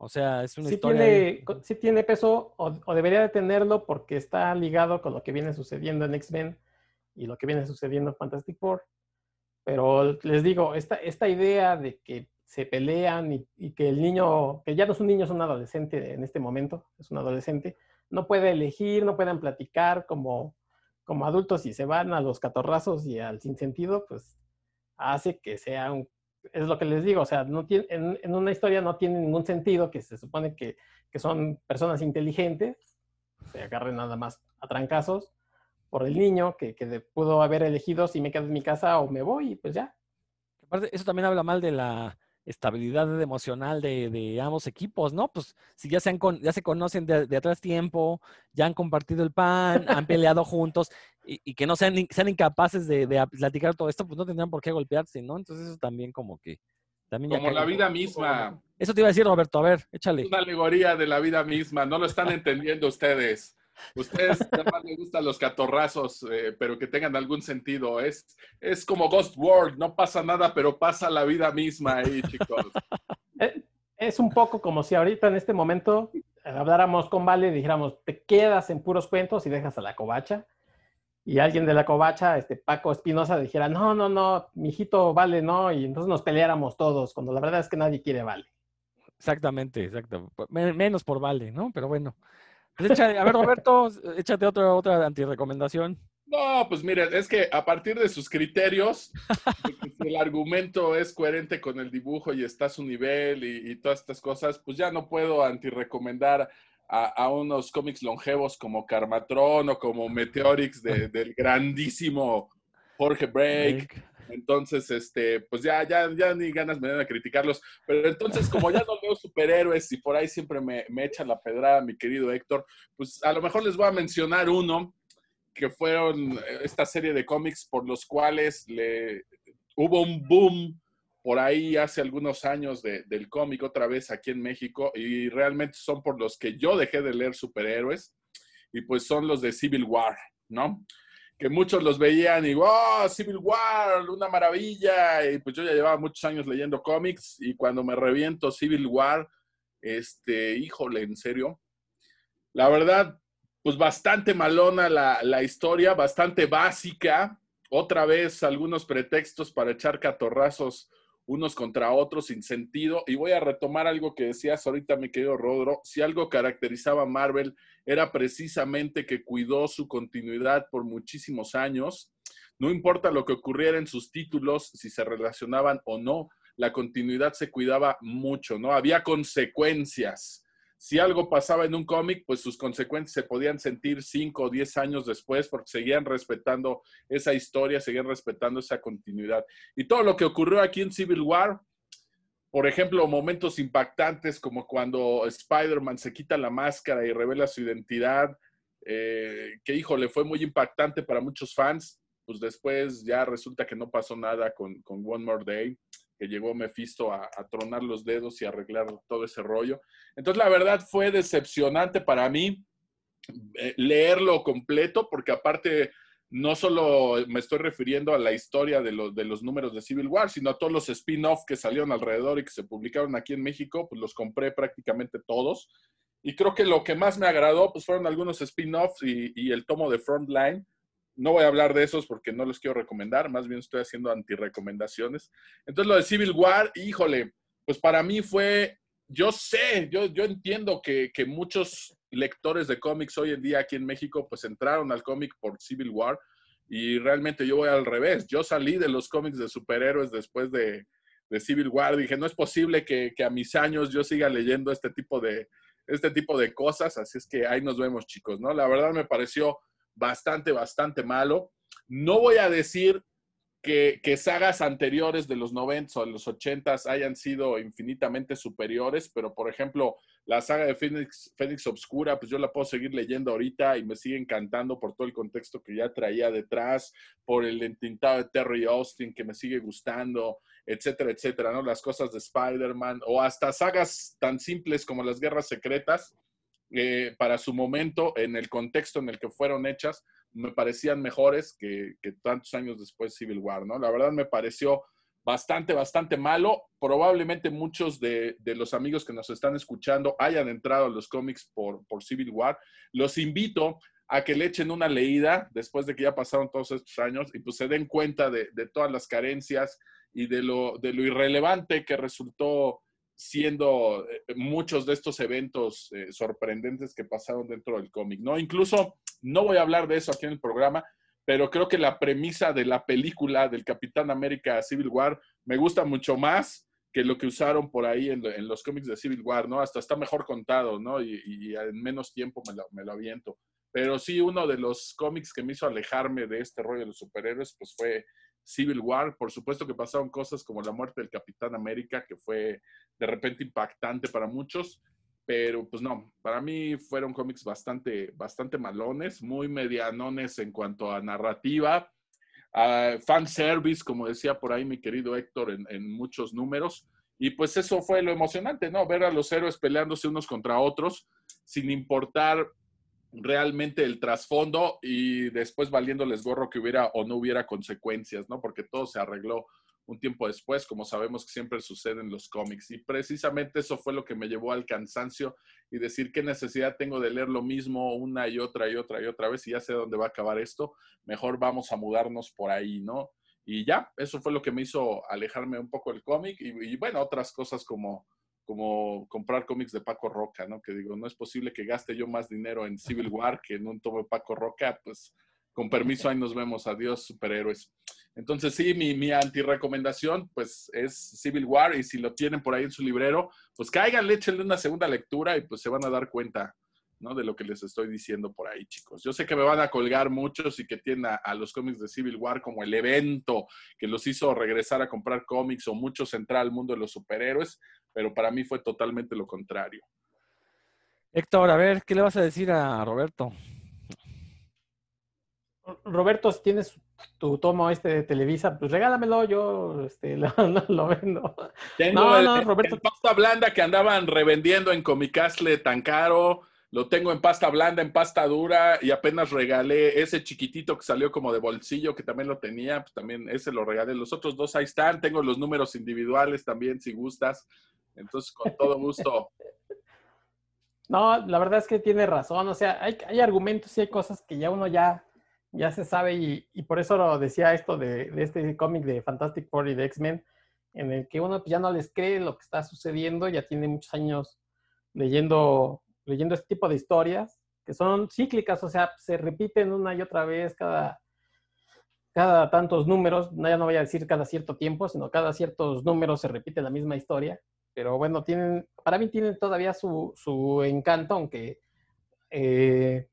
Speaker 1: O sea, es una
Speaker 2: sí
Speaker 1: historia.
Speaker 2: Tiene, sí tiene peso, o, debería de tenerlo porque está ligado con lo que viene sucediendo en X-Men y lo que viene sucediendo en Fantastic Four. Pero les digo, esta, esta idea de que se pelean y, y, que el niño, que ya no es un niño, es un adolescente en este momento, es un adolescente, no puede elegir, no pueden platicar como, como adultos y se van a los catorrazos y al sinsentido, pues hace que sea un, es lo que les digo, o sea, no tiene, en, una historia no tiene ningún sentido que se supone que, que son personas inteligentes, se agarren nada más a trancazos por el niño que, que pudo haber elegido si me quedo en mi casa o me voy y pues ya.
Speaker 1: Aparte, eso también habla mal de la, estabilidad emocional de, ambos equipos, ¿no? Pues si ya se, han ya se conocen de, atrás tiempo, ya han compartido el pan, han peleado juntos y, que no sean, sean incapaces de, platicar todo esto, pues no tendrían por qué golpearse, ¿no? Entonces eso también como que... También
Speaker 3: como la vida misma.
Speaker 1: Eso te iba a decir, Roberto, a ver, échale.
Speaker 3: Una alegoría de la vida misma, no lo están entendiendo ustedes. Ustedes además les gustan los catorrazos, eh, pero que tengan algún sentido. Es, es como Ghost World, no pasa nada, pero pasa la vida misma ahí, chicos.
Speaker 2: Eh, es un poco como si ahorita en este momento eh, habláramos con Vale y dijéramos, te quedas en puros cuentos y dejas a la covacha. Y alguien de la covacha, este Paco Espinosa, dijera, no, no, no, mi hijito Vale, no, y entonces nos peleáramos todos, cuando la verdad es que nadie quiere Vale.
Speaker 1: Exactamente, exacto. Menos por Vale, ¿no? Pero bueno. Pues a ver, Roberto, échate otra, otra antirecomendación.
Speaker 3: No, pues mire, es que a partir de sus criterios, si el argumento es coherente con el dibujo y está a su nivel y, todas estas cosas, pues ya no puedo antirecomendar a, a unos cómics longevos como Carmatron o como Meteorix del grandísimo Jorge Break. Entonces, este, pues ya, ya, ya ni ganas me dan a criticarlos. Pero entonces, como ya no veo superhéroes y por ahí siempre me, me echa la pedrada mi querido Héctor, pues a lo mejor les voy a mencionar uno que fueron esta serie de cómics por los cuales le, hubo un boom por ahí hace algunos años del cómic otra vez aquí en México y realmente son por los que yo dejé de leer superhéroes y pues son los de Civil War, ¿no? Que muchos los veían y, oh, Civil War, una maravilla. Y pues yo ya llevaba muchos años leyendo cómics y cuando me reviento Civil War, este, híjole, en serio. La verdad, pues bastante malona la, la historia, bastante básica. Otra vez algunos pretextos para echar catorrazos unos contra otros sin sentido. Y voy a retomar algo que decías ahorita, mi querido Rodro. Si algo caracterizaba a Marvel era precisamente que cuidó su continuidad por muchísimos años. No importa lo que ocurriera en sus títulos, si se relacionaban o no, la continuidad se cuidaba mucho, ¿no? Había consecuencias si algo pasaba en un cómic, pues sus consecuencias se podían sentir cinco o diez años después porque seguían respetando esa historia, seguían respetando esa continuidad. Y todo lo que ocurrió aquí en Civil War, por ejemplo, momentos impactantes como cuando Spider-Man se quita la máscara y revela su identidad, eh, que híjole, fue muy impactante para muchos fans, pues después ya resulta que no pasó nada con, con One More Day que llegó Mephisto a, tronar los dedos y arreglar todo ese rollo. Entonces, la verdad fue decepcionante para mí eh, leerlo completo, porque aparte no solo me estoy refiriendo a la historia de, de los números de Civil War, sino a todos los spin-off que salieron alrededor y que se publicaron aquí en México, pues los compré prácticamente todos. Y creo que lo que más me agradó pues fueron algunos spin-offs y, y, el tomo de Frontline, no voy a hablar de esos porque no los quiero recomendar, más bien estoy haciendo anti-recomendaciones. Entonces, lo de Civil War, híjole, pues para mí fue, yo sé, yo, yo entiendo que, que muchos lectores de cómics hoy en día aquí en México, pues entraron al cómic por Civil War y realmente yo voy al revés. Yo salí de los cómics de superhéroes después de, de Civil War. Dije, no es posible que, que, a mis años yo siga leyendo este tipo de, este tipo de cosas, así es que ahí nos vemos, chicos, ¿no? La verdad me pareció bastante, bastante malo. No voy a decir que, sagas anteriores de los 90 o de los 80 hayan sido infinitamente superiores, pero por ejemplo, la saga de Phoenix, Phoenix Obscura, pues yo la puedo seguir leyendo ahorita y me sigue encantando por todo el contexto que ya traía detrás, por el entintado de Terry Austin que me sigue gustando, etcétera, etcétera, ¿no? Las cosas de Spider-Man o hasta sagas tan simples como las Guerras Secretas eh, para su momento, en el contexto en el que fueron hechas, me parecían mejores que, tantos años después Civil War, ¿no? La verdad me pareció bastante, bastante malo. Probablemente muchos de, los amigos que nos están escuchando hayan entrado a los cómics por, Civil War. Los invito a que le echen una leída después de que ya pasaron todos estos años y pues se den cuenta de, de todas las carencias y de lo, de lo irrelevante que resultó siendo eh, muchos de estos eventos eh, sorprendentes que pasaron dentro del cómic, ¿no? Incluso, no voy a hablar de eso aquí en el programa, pero creo que la premisa de la película del Capitán América Civil War me gusta mucho más que lo que usaron por ahí en, los cómics de Civil War, ¿no? Hasta está mejor contado, ¿no? Y, en menos tiempo me lo, me lo, aviento. Pero sí, uno de los cómics que me hizo alejarme de este rollo de los superhéroes, pues fue Civil War. Por supuesto que pasaron cosas como la muerte del Capitán América, que fue de repente impactante para muchos, pero pues no, para mí fueron cómics bastante, bastante malones, muy medianones en cuanto a narrativa, uh, fan service, como decía por ahí mi querido Héctor, en muchos números. Y pues eso fue lo emocionante, ¿no? Ver a los héroes peleándose unos contra otros, sin importar realmente el trasfondo y después valiéndoles gorro que hubiera o no hubiera consecuencias, ¿no? Porque todo se arregló un tiempo después, como sabemos que siempre sucede en los cómics. Y precisamente eso fue lo que me llevó al cansancio y decir qué necesidad tengo de leer lo mismo una y otra y otra y otra vez y ya sé dónde va a acabar esto, mejor vamos a mudarnos por ahí, ¿no? Y ya, eso fue lo que me hizo alejarme un poco del cómic y, y bueno, otras cosas como como comprar cómics de Paco Roca, ¿no? Que digo, no es posible que gaste yo más dinero en Civil War que en un tomo de Paco Roca, pues con permiso ahí nos vemos, adiós superhéroes. Entonces sí, mi, mi anti-recomendación pues es Civil War y si lo tienen por ahí en su librero, pues cáiganle, échenle una segunda lectura y pues se van a dar cuenta, ¿no? De lo que les estoy diciendo por ahí, chicos. Yo sé que me van a colgar muchos y que tienen a, a los cómics de Civil War como el evento que los hizo regresar a comprar cómics o muchos entrar al mundo de los superhéroes, pero para mí fue totalmente lo contrario.
Speaker 1: Héctor, a ver, ¿qué le vas a decir a Roberto?
Speaker 2: Roberto, si tienes tu tomo este de Televisa, pues regálamelo, yo este, lo, lo vendo.
Speaker 3: Tengo
Speaker 2: No,
Speaker 3: el,
Speaker 2: no, Roberto.
Speaker 3: el pasta blanda que andaban revendiendo en Comicastle tan caro. Lo tengo en pasta blanda, en pasta dura y apenas regalé ese chiquitito que salió como de bolsillo que también lo tenía, pues también ese lo regalé. Los otros dos ahí están. Tengo los números individuales también si gustas. Entonces, con todo gusto.
Speaker 2: No, la verdad es que tiene razón. O sea, hay, hay argumentos y hay cosas que ya uno ya, ya se sabe y, y por eso lo decía esto de, de este cómic de Fantastic Four y de X-Men, en el que uno pues, ya no les cree lo que está sucediendo, ya tiene muchos años leyendo, leyendo este tipo de historias que son cíclicas, o sea, se repiten una y otra vez cada, cada tantos números, no, ya no voy a decir cada cierto tiempo, sino cada ciertos números se repite la misma historia. Pero bueno, tienen, para mí tienen todavía su, su encanto, aunque eh,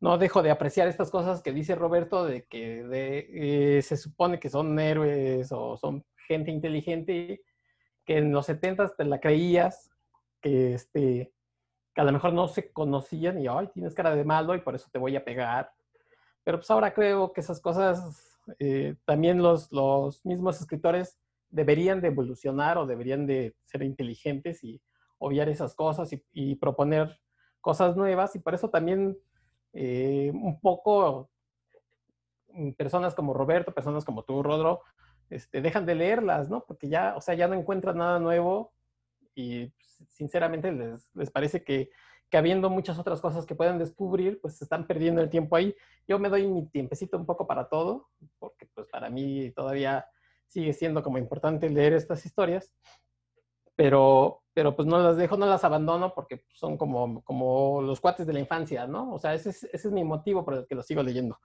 Speaker 2: no dejo de apreciar estas cosas que dice Roberto, de que eh, se supone que son héroes o son gente inteligente, que en los 70 te la creías, que, este, que a lo mejor no se conocían y, ay, tienes cara de malo y por eso te voy a pegar. Pero pues ahora creo que esas cosas eh, también los, los mismos escritores deberían de evolucionar o deberían de ser inteligentes y obviar esas cosas y, proponer cosas nuevas. Y por eso también eh, un poco mm, personas como Roberto, personas como tú, Rodro, este, dejan de leerlas, ¿no? Porque ya, o sea, ya no encuentran nada nuevo y pues, sinceramente les, les parece que, que habiendo muchas otras cosas que pueden descubrir, pues están perdiendo el tiempo ahí. Yo me doy mi tiempecito un poco para todo, porque pues para mí todavía sigue siendo como importante leer estas historias, pero, pero pues no las dejo, no las abandono porque son como, como los cuates de la infancia, ¿no? O sea, ese es, ese es mi motivo por el que los sigo leyendo.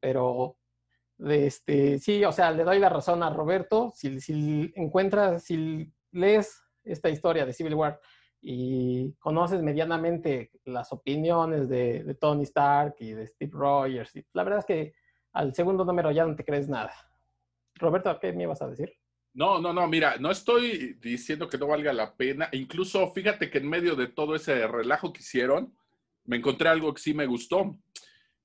Speaker 2: Pero, de este, sí, o sea, le doy la razón a Roberto, si, si encuentras, si lees esta historia de Civil War y conoces medianamente las opiniones de, de Tony Stark y de Steve Rogers, y la verdad es que al segundo número ya no te crees nada. Roberto, ¿qué me ibas a decir?
Speaker 3: No, no, no, mira, no estoy diciendo que no valga la pena. Incluso fíjate que en medio de todo ese relajo que hicieron, me encontré algo que sí me gustó,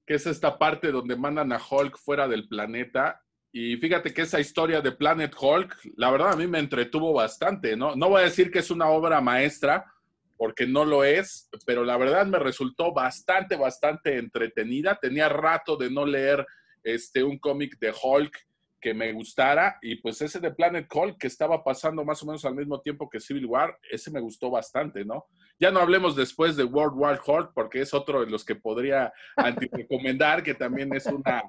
Speaker 3: que es esta parte donde mandan a Hulk fuera del planeta. Y fíjate que esa historia de Planet Hulk, la verdad a mí me entretuvo bastante, ¿no? No voy a decir que es una obra maestra, porque no lo es, pero la verdad me resultó bastante, bastante entretenida. Tenía rato de no leer este, un cómic de Hulk que me gustara y pues ese de Planet Hulk que estaba pasando más o menos al mismo tiempo que Civil War, ese me gustó bastante, ¿no? Ya no hablemos después de World War Hulk porque es otro de los que podría anti-recomendar, que también es una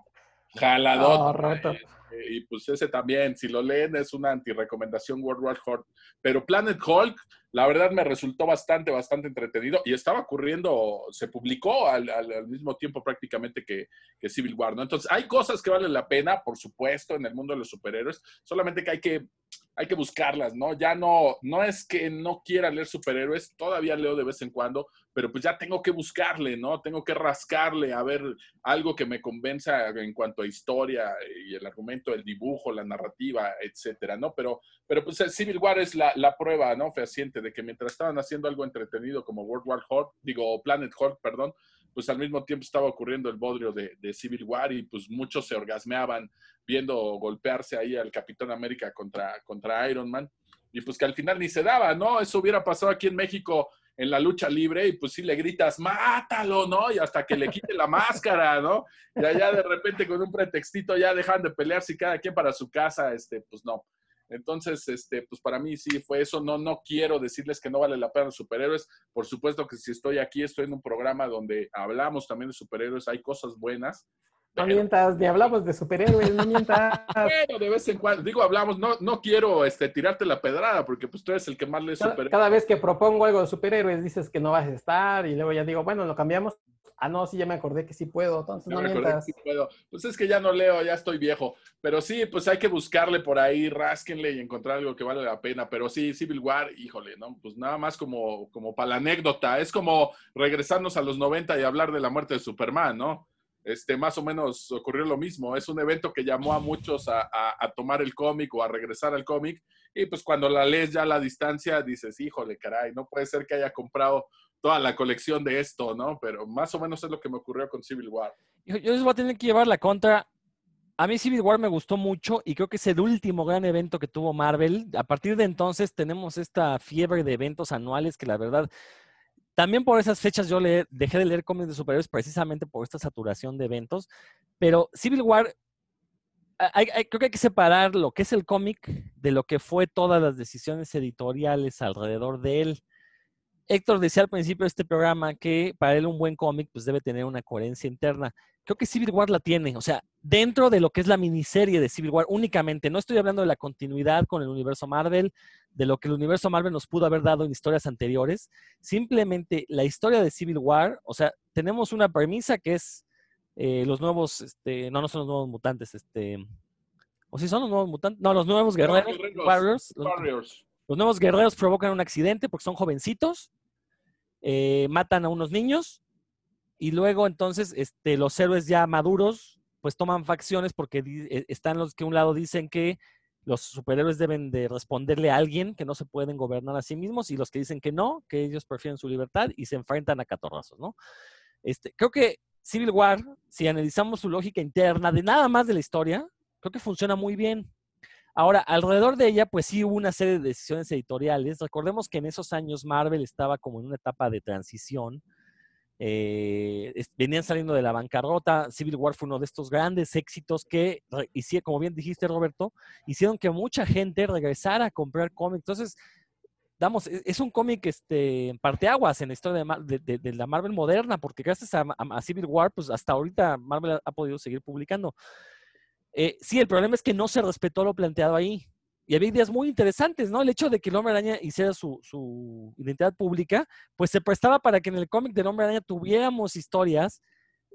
Speaker 3: jaladota.
Speaker 2: Oh.
Speaker 3: Eh, y pues ese también, si lo leen, es una anti-recomendación World War Hulk. Pero Planet Hulk, la verdad me resultó bastante, bastante entretenido y estaba ocurriendo, se publicó al, al- al mismo tiempo prácticamente que, que Civil War, ¿no? Entonces, hay cosas que valen la pena, por supuesto, en el mundo de los superhéroes, solamente que hay que, hay que buscarlas, ¿no? Ya no, no es que no quiera leer superhéroes, todavía leo de vez en cuando, pero pues ya tengo que buscarle, ¿no? Tengo que rascarle a ver algo que me convenza en cuanto a historia y el argumento, el dibujo, la narrativa, etcétera, ¿no? Pero, pero pues el Civil War es la, la prueba, ¿no? Fehaciente de que mientras estaban haciendo algo entretenido como World War Hulk, digo, Planet Hulk, perdón, pues al mismo tiempo estaba ocurriendo el bodrio de, de Civil War y pues muchos se orgasmeaban viendo golpearse ahí al Capitán América contra, contra Iron Man y pues que al final ni se daba, ¿no? Eso hubiera pasado aquí en México en la lucha libre y pues sí le gritas, mátalo, ¿no? Y hasta que le quite la máscara, ¿no? Y allá de repente con un pretextito ya dejan de pelearse y cada quien para su casa, este, pues no. Entonces, este, pues para mí sí fue eso. No, no quiero decirles que no vale la pena los superhéroes. Por supuesto que si estoy aquí, estoy en un programa donde hablamos también de superhéroes. Hay cosas buenas.
Speaker 2: No mientas, ni hablamos de superhéroes, no mientas.
Speaker 3: bueno, de vez en cuando, digo, hablamos, no, no quiero este, tirarte la pedrada, porque pues tú eres el que más lee
Speaker 2: Cada,
Speaker 3: superhéroes.
Speaker 2: cada vez que propongo algo de superhéroes dices que no vas a estar y luego ya digo, bueno, lo cambiamos. Ah, no, sí, ya me acordé que sí puedo, entonces
Speaker 3: Ya
Speaker 2: no
Speaker 3: me
Speaker 2: mientas.
Speaker 3: que sí puedo. Pues es que ya no leo, ya estoy viejo. Pero sí, pues hay que buscarle por ahí, rásquenle y encontrar algo que vale la pena. Pero sí, Civil War, híjole, ¿no? Pues nada más como, como para la anécdota. Es como regresarnos a los 90 y hablar de la muerte de Superman, ¿no? Este, más o menos ocurrió lo mismo. Es un evento que llamó a muchos a, tomar el cómic o a regresar al cómic. Y pues cuando la lees ya a la distancia, dices, híjole, caray, no puede ser que haya comprado toda la colección de esto, ¿no? Pero más o menos es lo que me ocurrió con Civil War.
Speaker 1: Yo, yo les voy a tener que llevar la contra. A mí Civil War me gustó mucho y creo que es el último gran evento que tuvo Marvel. A partir de entonces tenemos esta fiebre de eventos anuales que la verdad, también por esas fechas yo le, dejé de leer cómics de superhéroes precisamente por esta saturación de eventos. Pero Civil War, creo que hay que separar lo que es el cómic de lo que fue todas las decisiones editoriales alrededor de él. Héctor decía al principio de este programa que para él un buen cómic pues debe tener una coherencia interna. Creo que Civil War la tiene, o sea, dentro de lo que es la miniserie de Civil War únicamente. No estoy hablando de la continuidad con el universo Marvel, de lo que el universo Marvel nos pudo haber dado en historias anteriores. Simplemente la historia de Civil War, o sea, tenemos una premisa que es eh, los nuevos, este, no, no son los nuevos mutantes, este, o si son los nuevos mutantes, no, los nuevos guerreros, warriors, los-
Speaker 3: Warriors.
Speaker 1: los nuevos guerreros provocan un accidente porque son jovencitos, eh, matan a unos niños y luego entonces este, los héroes ya maduros pues toman facciones porque eh, están los que un lado dicen que los superhéroes deben de responderle a alguien que no se pueden gobernar a sí mismos y los que dicen que no, que ellos prefieren su libertad y se enfrentan a catorrazos, ¿no? Este, creo que Civil War, si analizamos su lógica interna de nada más de la historia, creo que funciona muy bien. Ahora, alrededor de ella, pues sí hubo una serie de decisiones editoriales. Recordemos que en esos años Marvel estaba como en una etapa de transición. Eh, venían saliendo de la bancarrota. Civil War fue uno de estos grandes éxitos que, como bien dijiste, Roberto, hicieron que mucha gente regresara a comprar cómics. Entonces, damos, es, es un cómic este, parteaguas en la historia de, de- de- la Marvel moderna, porque gracias a, a- Civil War, pues hasta ahorita Marvel ha podido seguir publicando. Eh, sí, el problema es que no se respetó lo planteado ahí. Y había ideas muy interesantes, ¿no? El hecho de que el Hombre Araña hiciera su, su identidad pública, pues se prestaba para que en el cómic del Hombre Araña tuviéramos historias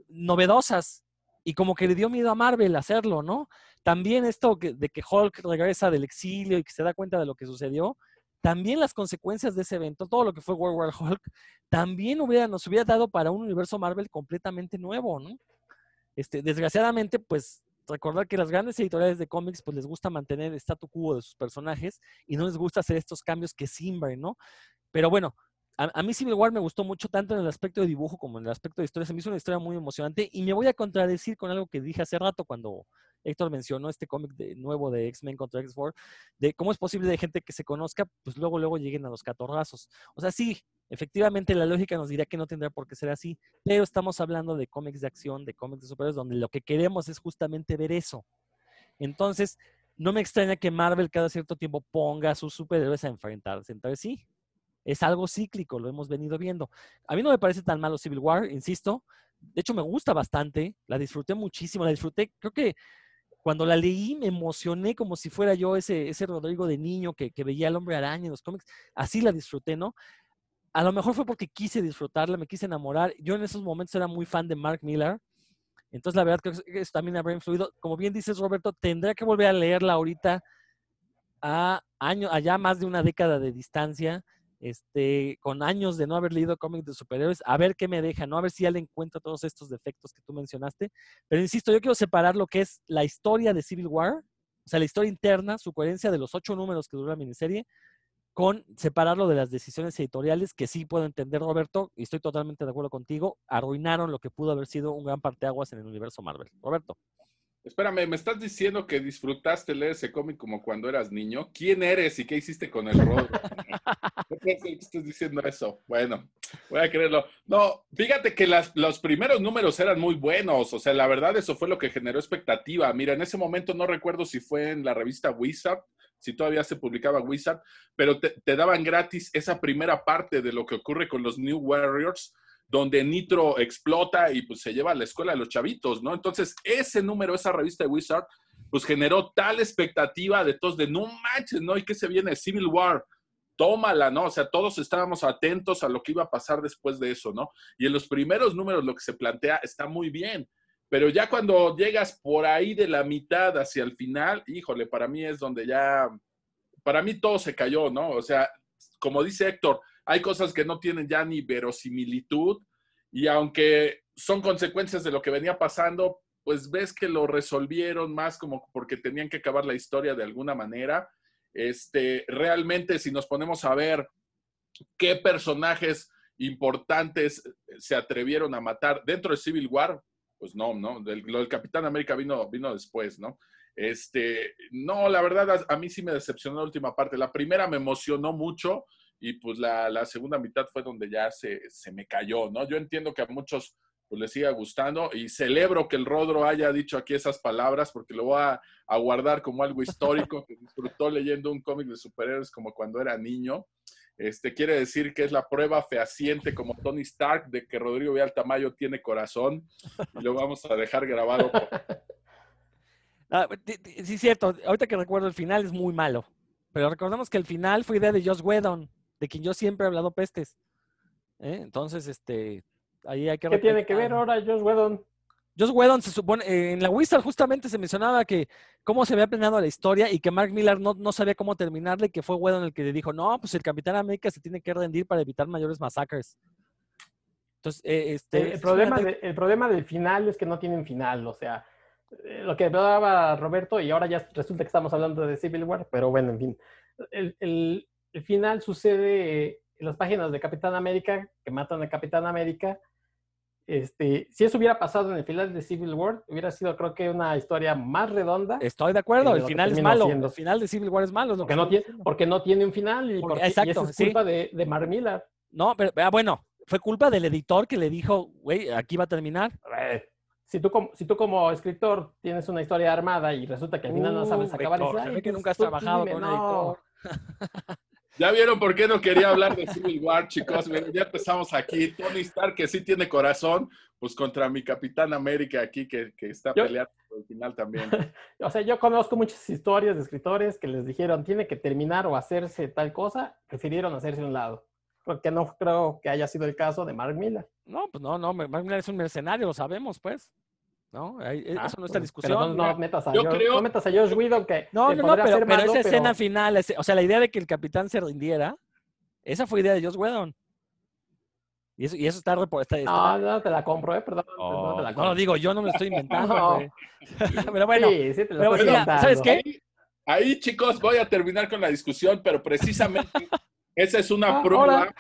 Speaker 1: novedosas. Y como que le dio miedo a Marvel hacerlo, ¿no? También esto de que Hulk regresa del exilio y que se da cuenta de lo que sucedió, también las consecuencias de ese evento, todo lo que fue World War Hulk, también hubiera, nos hubiera dado para un universo Marvel completamente nuevo, ¿no? Este, desgraciadamente, pues recordar que las grandes editoriales de cómics pues les gusta mantener el statu quo de sus personajes y no les gusta hacer estos cambios que simbren, ¿no? Pero bueno, a, a mí Civil War me gustó mucho tanto en el aspecto de dibujo como en el aspecto de historia. Se me hizo una historia muy emocionante y me voy a contradecir con algo que dije hace rato cuando Héctor mencionó este cómic de, nuevo de X-Men contra X-Force, de cómo es posible de gente que se conozca, pues luego, luego lleguen a los catorrazos. O sea, sí, efectivamente la lógica nos diría que no tendría por qué ser así, pero estamos hablando de cómics de acción, de cómics de superhéroes, donde lo que queremos es justamente ver eso. Entonces, no me extraña que Marvel cada cierto tiempo ponga a sus superhéroes a enfrentarse entre sí. Es algo cíclico, lo hemos venido viendo. A mí no me parece tan malo Civil War, insisto. De hecho, me gusta bastante, la disfruté muchísimo, la disfruté, creo que cuando la leí me emocioné como si fuera yo ese, ese Rodrigo de niño que, que veía al hombre araña en los cómics. Así la disfruté, ¿no? A lo mejor fue porque quise disfrutarla, me quise enamorar. Yo en esos momentos era muy fan de Mark Miller. Entonces, la verdad que eso también habrá influido. Como bien dices, Roberto, tendré que volver a leerla ahorita a años, allá más de una década de distancia, este, con años de no haber leído cómics de superhéroes, a ver qué me deja, ¿no? A ver si ya le encuentro todos estos defectos que tú mencionaste. Pero insisto, yo quiero separar lo que es la historia de Civil War, o sea, la historia interna, su coherencia de los ocho números que dura la miniserie, con separarlo de las decisiones editoriales, que sí puedo entender, Roberto, y estoy totalmente de acuerdo contigo, arruinaron lo que pudo haber sido un gran parteaguas en el universo Marvel. Roberto.
Speaker 3: Espérame, ¿me estás diciendo que disfrutaste leer ese cómic como cuando eras niño? ¿Quién eres y qué hiciste con el rol? Que estés diciendo eso. Bueno, voy a creerlo. No, fíjate que las, los primeros números eran muy buenos. O sea, la verdad, eso fue lo que generó expectativa. Mira, en ese momento no recuerdo si fue en la revista Wizard, si todavía se publicaba Wizard, pero te, te daban gratis esa primera parte de lo que ocurre con los New Warriors donde Nitro explota y pues se lleva a la escuela de los chavitos, ¿no? Entonces, ese número, esa revista de Wizard, pues generó tal expectativa de todos de no manches, ¿no? ¿Y qué se viene? Civil War, tómala, ¿no? O sea, todos estábamos atentos a lo que iba a pasar después de eso, ¿no? Y en los primeros números lo que se plantea está muy bien, pero ya cuando llegas por ahí de la mitad hacia el final, híjole, para mí es donde ya, para mí todo se cayó, ¿no? O sea, como dice Héctor, hay cosas que no tienen ya ni verosimilitud y aunque son consecuencias de lo que venía pasando, pues ves que lo resolvieron más como porque tenían que acabar la historia de alguna manera. Este, realmente si nos ponemos a ver qué personajes importantes se atrevieron a matar dentro de Civil War, pues no, ¿no? lo del Capitán América vino, vino después, ¿no? Este, no, la verdad, a, mí sí me decepcionó la última parte. La primera me emocionó mucho y pues la, segunda mitad fue donde ya se, se, me cayó, ¿no? Yo entiendo que a muchos pues les siga gustando y celebro que el Rodro haya dicho aquí esas palabras porque lo voy a, guardar como algo histórico, que disfrutó leyendo un cómic de superhéroes como cuando era niño. Este, quiere decir que es la prueba fehaciente como Tony Stark de que Rodrigo Vial Tamayo tiene corazón y lo vamos a dejar grabado.
Speaker 1: Ah, sí, cierto. Ahorita que recuerdo el final es muy malo. Pero recordemos que el final fue idea de Josh Whedon, de quien yo siempre he hablado pestes. ¿eh? Entonces, este, ahí hay que...
Speaker 2: ¿Qué tiene que ver ahora Josh Whedon?
Speaker 1: Josh Whedon se supone, en la Wizard justamente se mencionaba que cómo se había planeado la historia y que Mark Millar no, no sabía cómo terminarle, que fue Whedon el que le dijo, no, pues el Capitán América se tiene que rendir para evitar mayores masacres.
Speaker 2: Entonces, eh, este, el, problema el problema del final es que no tienen final, o sea, eh, lo que hablaba Roberto, y ahora ya resulta que estamos hablando de Civil War, pero bueno, en fin, el, el, el final sucede en las páginas de Capitán América, que matan a Capitán América, este, si eso hubiera pasado en el final de Civil War, hubiera sido creo que una historia más redonda.
Speaker 1: Estoy de acuerdo, el final es malo. El final de Civil War es malo.
Speaker 2: porque, no tiene, porque no tiene un final y, porque, exacto, es culpa de, de Mark Miller.
Speaker 1: No, pero ah, bueno, fue culpa del editor que le dijo, güey, aquí va a terminar.
Speaker 2: Si tú, como, si tú como escritor tienes una historia armada y resulta que al final no sabes uh, acabar,
Speaker 1: y que nunca has trabajado con un editor.
Speaker 3: ¿Ya vieron por qué no quería hablar de Civil War, chicos? Ya empezamos aquí. Tony Stark, que sí tiene corazón, pues contra mi Capitán América aquí, que, que está peleando por el final también.
Speaker 2: o sea, yo conozco muchas historias de escritores que les dijeron, tiene que terminar o hacerse tal cosa, prefirieron hacerse un lado. Porque no creo que haya sido el caso de Mark Miller.
Speaker 1: No, pues no, no, Mark Miller es un mercenario, lo sabemos, pues. ¿No? E, ah, eso no está en discusión.
Speaker 2: Pero no, metas a, Yo creo... no metas a Josh Whedon que
Speaker 1: No, no, no, pero, pero esa escena final, o sea, la idea de que el capitán se rindiera, esa fue idea de Josh Whedon. Y eso, y eso está, está,
Speaker 2: No, no te la compro, eh, perdón.
Speaker 1: no, te la compro. no lo digo, yo no me lo estoy inventando. pero bueno, sí, sí te lo estoy inventando. ¿sabes qué?
Speaker 3: ahí, chicos, voy a terminar con la discusión, pero precisamente esa es una ah, prueba.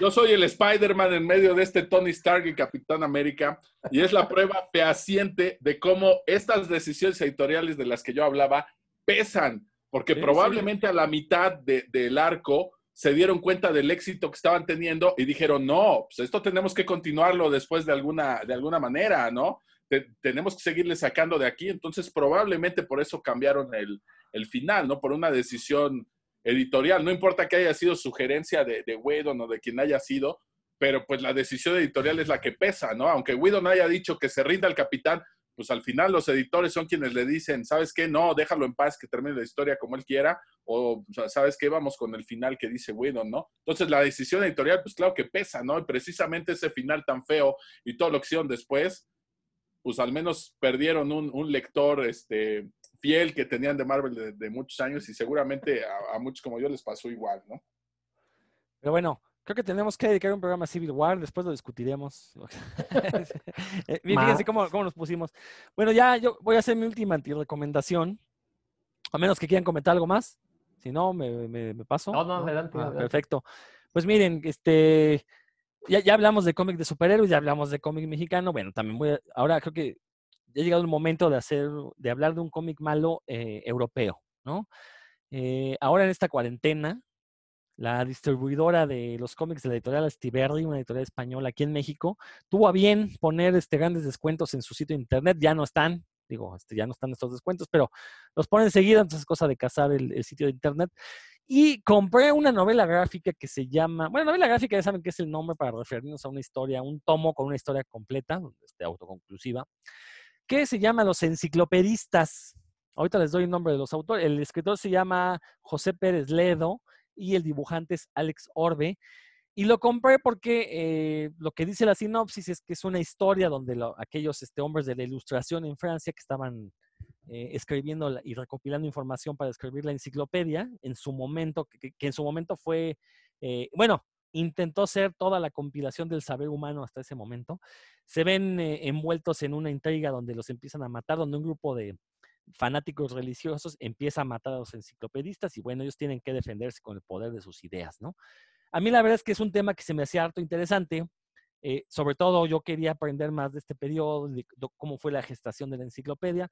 Speaker 3: Yo soy el Spider-Man en medio de este Tony Stark y Capitán América, y es la prueba fehaciente de cómo estas decisiones editoriales de las que yo hablaba pesan, porque probablemente a la mitad del arco se dieron cuenta del éxito que estaban teniendo y dijeron, no, pues esto tenemos que continuarlo después de alguna, de alguna manera, ¿no? tenemos que seguirle sacando de aquí, entonces probablemente por eso cambiaron el, el final, ¿no? Por una decisión editorial. No importa que haya sido sugerencia de, de Whedon o de quien haya sido, pero pues la decisión editorial es la que pesa, ¿no? Aunque Whedon haya dicho que se rinda el capitán, pues al final los editores son quienes le dicen, ¿sabes qué? No, déjalo en paz, que termine la historia como él quiera, o, ¿sabes qué? Vamos con el final que dice Whedon, ¿no? Entonces la decisión editorial, pues claro que pesa, ¿no? Y precisamente ese final tan feo y todo lo que hicieron después, pues al menos perdieron un lector, este, fiel que tenían de Marvel de, muchos años y seguramente a, muchos como yo les pasó igual, ¿no?
Speaker 1: Pero bueno, creo que tenemos que dedicar un programa a Civil War, después lo discutiremos. Eh, fíjense cómo, cómo, nos pusimos. Bueno, ya yo voy a hacer mi última recomendación, a menos que quieran comentar algo más. Si no, me, me, paso.
Speaker 2: No, no, adelante,
Speaker 1: ah, Perfecto. Pues miren, este, ya, ya hablamos de cómic de superhéroes, ya hablamos de cómic mexicano. Bueno, también voy a, ahora creo que ya ha llegado el momento de hacer, de hablar de un cómic malo eh, europeo, ¿no? Eh, ahora en esta cuarentena, la distribuidora de los cómics de la editorial Estiberri, una editorial española aquí en México, tuvo a bien poner este, grandes descuentos en su sitio de internet. Ya no están, digo, este, ya no están estos descuentos, pero los ponen seguido, entonces es cosa de cazar el, sitio de internet. Y compré una novela gráfica que se llama, bueno, novela gráfica ya saben que es el nombre para referirnos a una historia, un tomo con una historia completa, este, autoconclusiva, que se llama Los Enciclopedistas. Ahorita les doy el nombre de los autores. El escritor se llama José Pérez Ledo y el dibujante es Alex Orbe. Y lo compré porque eh, lo que dice la sinopsis es que es una historia donde aquellos este, hombres de la ilustración en Francia que estaban eh, escribiendo y recopilando información para escribir la enciclopedia, en su momento, que, en su momento fue, eh, bueno, intentó ser toda la compilación del saber humano hasta ese momento. Se ven eh, envueltos en una intriga donde los empiezan a matar, donde un grupo de fanáticos religiosos empieza a matar a los enciclopedistas y bueno, ellos tienen que defenderse con el poder de sus ideas, ¿no? A mí la verdad es que es un tema que se me hacía harto interesante Eh, sobre todo yo quería aprender más de este periodo, de, cómo fue la gestación de la enciclopedia.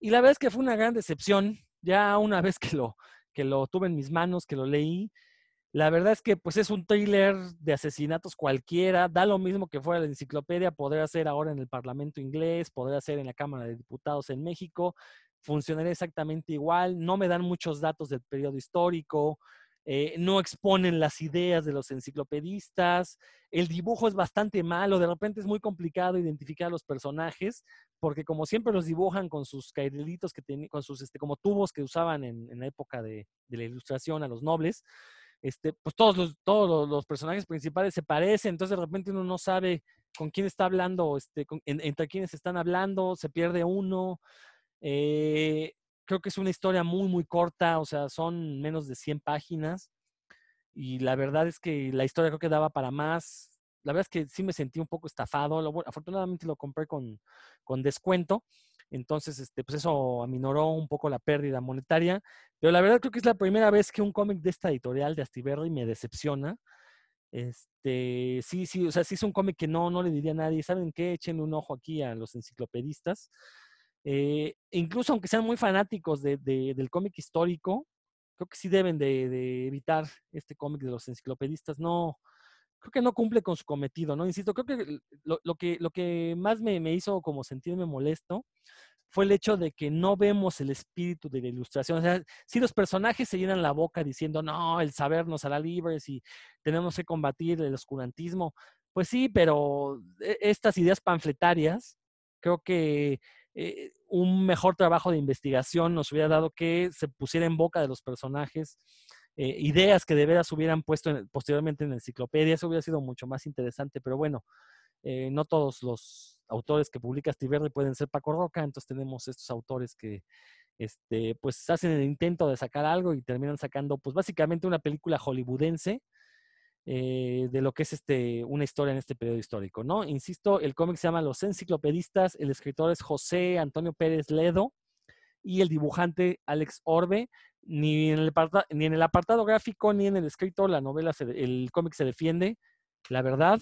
Speaker 1: Y la verdad es que fue una gran decepción. Ya una vez que lo, que lo tuve en mis manos, que lo leí, la verdad es que pues es un thriller de asesinatos cualquiera, da lo mismo que fuera la enciclopedia, podría ser ahora en el Parlamento inglés, podría ser en la Cámara de Diputados en México, funcionaría exactamente igual, no me dan muchos datos del periodo histórico, eh, no exponen las ideas de los enciclopedistas, el dibujo es bastante malo, de repente es muy complicado identificar a los personajes, porque como siempre los dibujan con sus cairelitos que tenían, con sus este, como tubos que usaban en, la época de, de la ilustración a los nobles, este, pues todos los, todos los personajes principales se parecen, entonces de repente uno no sabe con quién está hablando, este, entre quiénes están hablando, se pierde uno. Eh, creo que es una historia muy, muy corta, o sea, son menos de 100 páginas y la verdad es que la historia creo que daba para más. La verdad es que sí me sentí un poco estafado. afortunadamente lo compré con, con descuento. Entonces, este, pues eso aminoró un poco la pérdida monetaria. Pero la verdad creo que es la primera vez que un cómic de esta editorial de Astiberri me decepciona. Este, sí, sí, o sea, sí es un cómic que no, no le diría a nadie. ¿Saben qué? Echen un ojo aquí a los enciclopedistas. Eh, incluso aunque sean muy fanáticos de, del cómic histórico, creo que sí deben de, evitar este cómic de los enciclopedistas. No, creo que no cumple con su cometido, ¿no? Insisto, creo que lo, que, lo que más me, me, hizo como sentirme molesto fue el hecho de que no vemos el espíritu de la ilustración. O sea, si los personajes se llenan la boca diciendo, no, el saber nos hará libres y tenemos que combatir el oscurantismo, pues sí, pero e, estas ideas panfletarias, creo que eh, un mejor trabajo de investigación nos hubiera dado que se pusiera en boca de los personajes eh, ideas que de veras hubieran puesto posteriormente en la enciclopedia. Eso hubiera sido mucho más interesante, pero bueno, eh, no todos los autores que publica Stiverdi pueden ser Paco Roca, entonces tenemos estos autores que este, pues hacen el intento de sacar algo y terminan sacando pues básicamente una película hollywoodense eh, de lo que es este, una historia en este periodo histórico, ¿no? Insisto, el cómic se llama Los Enciclopedistas, el escritor es José Antonio Pérez Ledo y el dibujante Alex Orbe. Ni en el, apartado, ni en el apartado gráfico ni en el escrito la novela, el cómic se defiende, la verdad.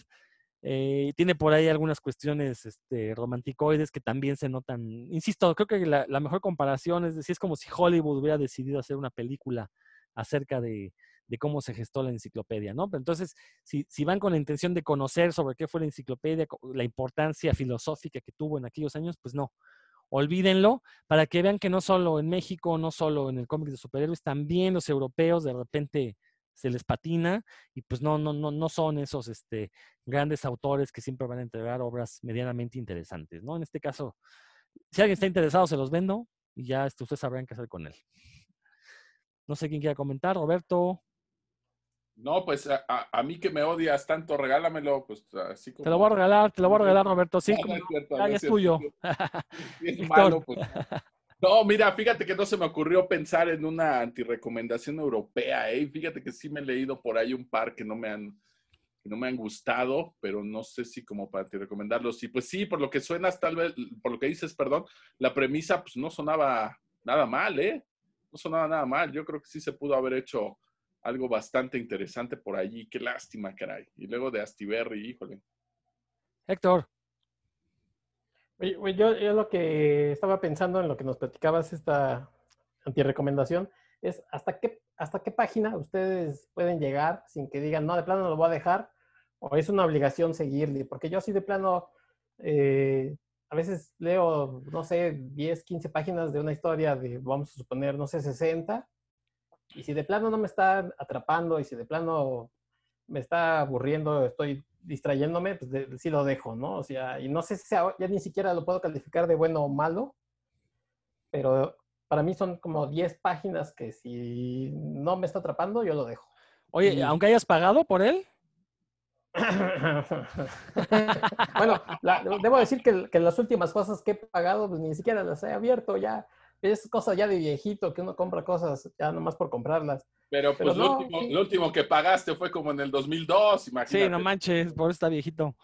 Speaker 1: Eh, tiene por ahí algunas cuestiones este, romanticoides que también se notan. Insisto, creo que la, mejor comparación es decir, es como si Hollywood hubiera decidido hacer una película acerca de, cómo se gestó la enciclopedia, ¿no? Pero entonces, si, si, van con la intención de conocer sobre qué fue la enciclopedia, la importancia filosófica que tuvo en aquellos años, pues no. Olvídenlo para que vean que no solo en México, no solo en el cómic de superhéroes, también los europeos de repente se les patina y pues no, no, no, no son esos este, grandes autores que siempre van a entregar obras medianamente interesantes, ¿no? En este caso, si alguien está interesado, se los vendo y ya este, ustedes sabrán qué hacer con él. No sé quién quiera comentar, Roberto.
Speaker 3: No, pues a, mí que me odias tanto, regálamelo, pues así como...
Speaker 1: Te lo voy a regalar, te lo voy a regalar, Roberto, sí, es, tuyo.
Speaker 3: Es, malo, pues. No, mira, fíjate que no se me ocurrió pensar en una antirecomendación europea, ¿eh? Fíjate que sí me he leído por ahí un par que no me han, que no me han gustado, pero no sé si como para antirecomendarlos. Sí, pues sí, por lo que suenas, tal vez, por lo que dices, perdón, la premisa pues no sonaba nada mal, ¿eh? No sonaba nada mal. Yo creo que sí se pudo haber hecho algo bastante interesante por allí. Qué lástima, caray. Y luego de Astiberri, híjole.
Speaker 1: Héctor.
Speaker 2: Oye, yo, yo, lo que estaba pensando en lo que nos platicabas esta antirecomendación es hasta qué, hasta qué página ustedes pueden llegar sin que digan, no, de plano lo voy a dejar, o es una obligación seguirle, porque yo así de plano, eh, a veces leo, no sé, 10, 15 páginas de una historia de, vamos a suponer, no sé, 60, y si de plano no me está atrapando y si de plano me está aburriendo, estoy distrayéndome, pues sí lo dejo, ¿no? O sea, y no sé si ya ni siquiera lo puedo calificar de bueno o malo, pero para mí son como 10 páginas que si no me está atrapando, yo lo dejo.
Speaker 1: Oye, aunque hayas pagado por él.
Speaker 2: bueno, debo decir que, que, las últimas cosas que he pagado, pues ni siquiera las he abierto ya es cosa ya de viejito, que uno compra cosas ya nomás por comprarlas.
Speaker 3: Pero pues lo, último, que pagaste fue como en el 2002, imagínate.
Speaker 1: Sí, no manches, por estar viejito.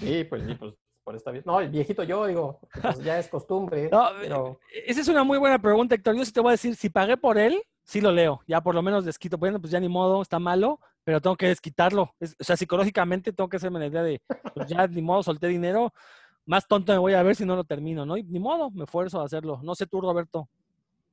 Speaker 2: Sí, pues sí, pues por esta No, el viejito yo digo, pues ya es costumbre.
Speaker 1: pero... Esa es una muy buena pregunta, Héctor. Yo sí te voy a decir, si pagué por él, sí lo leo. Ya por lo menos desquito. Bueno, pues ya ni modo, está malo, pero tengo que desquitarlo. Es- o sea, psicológicamente tengo que hacerme la idea de, pues ya ni modo, solté dinero, más tonto me voy a ver si no lo termino, ¿no? Y ni modo, me esfuerzo a hacerlo. No sé tú, Roberto.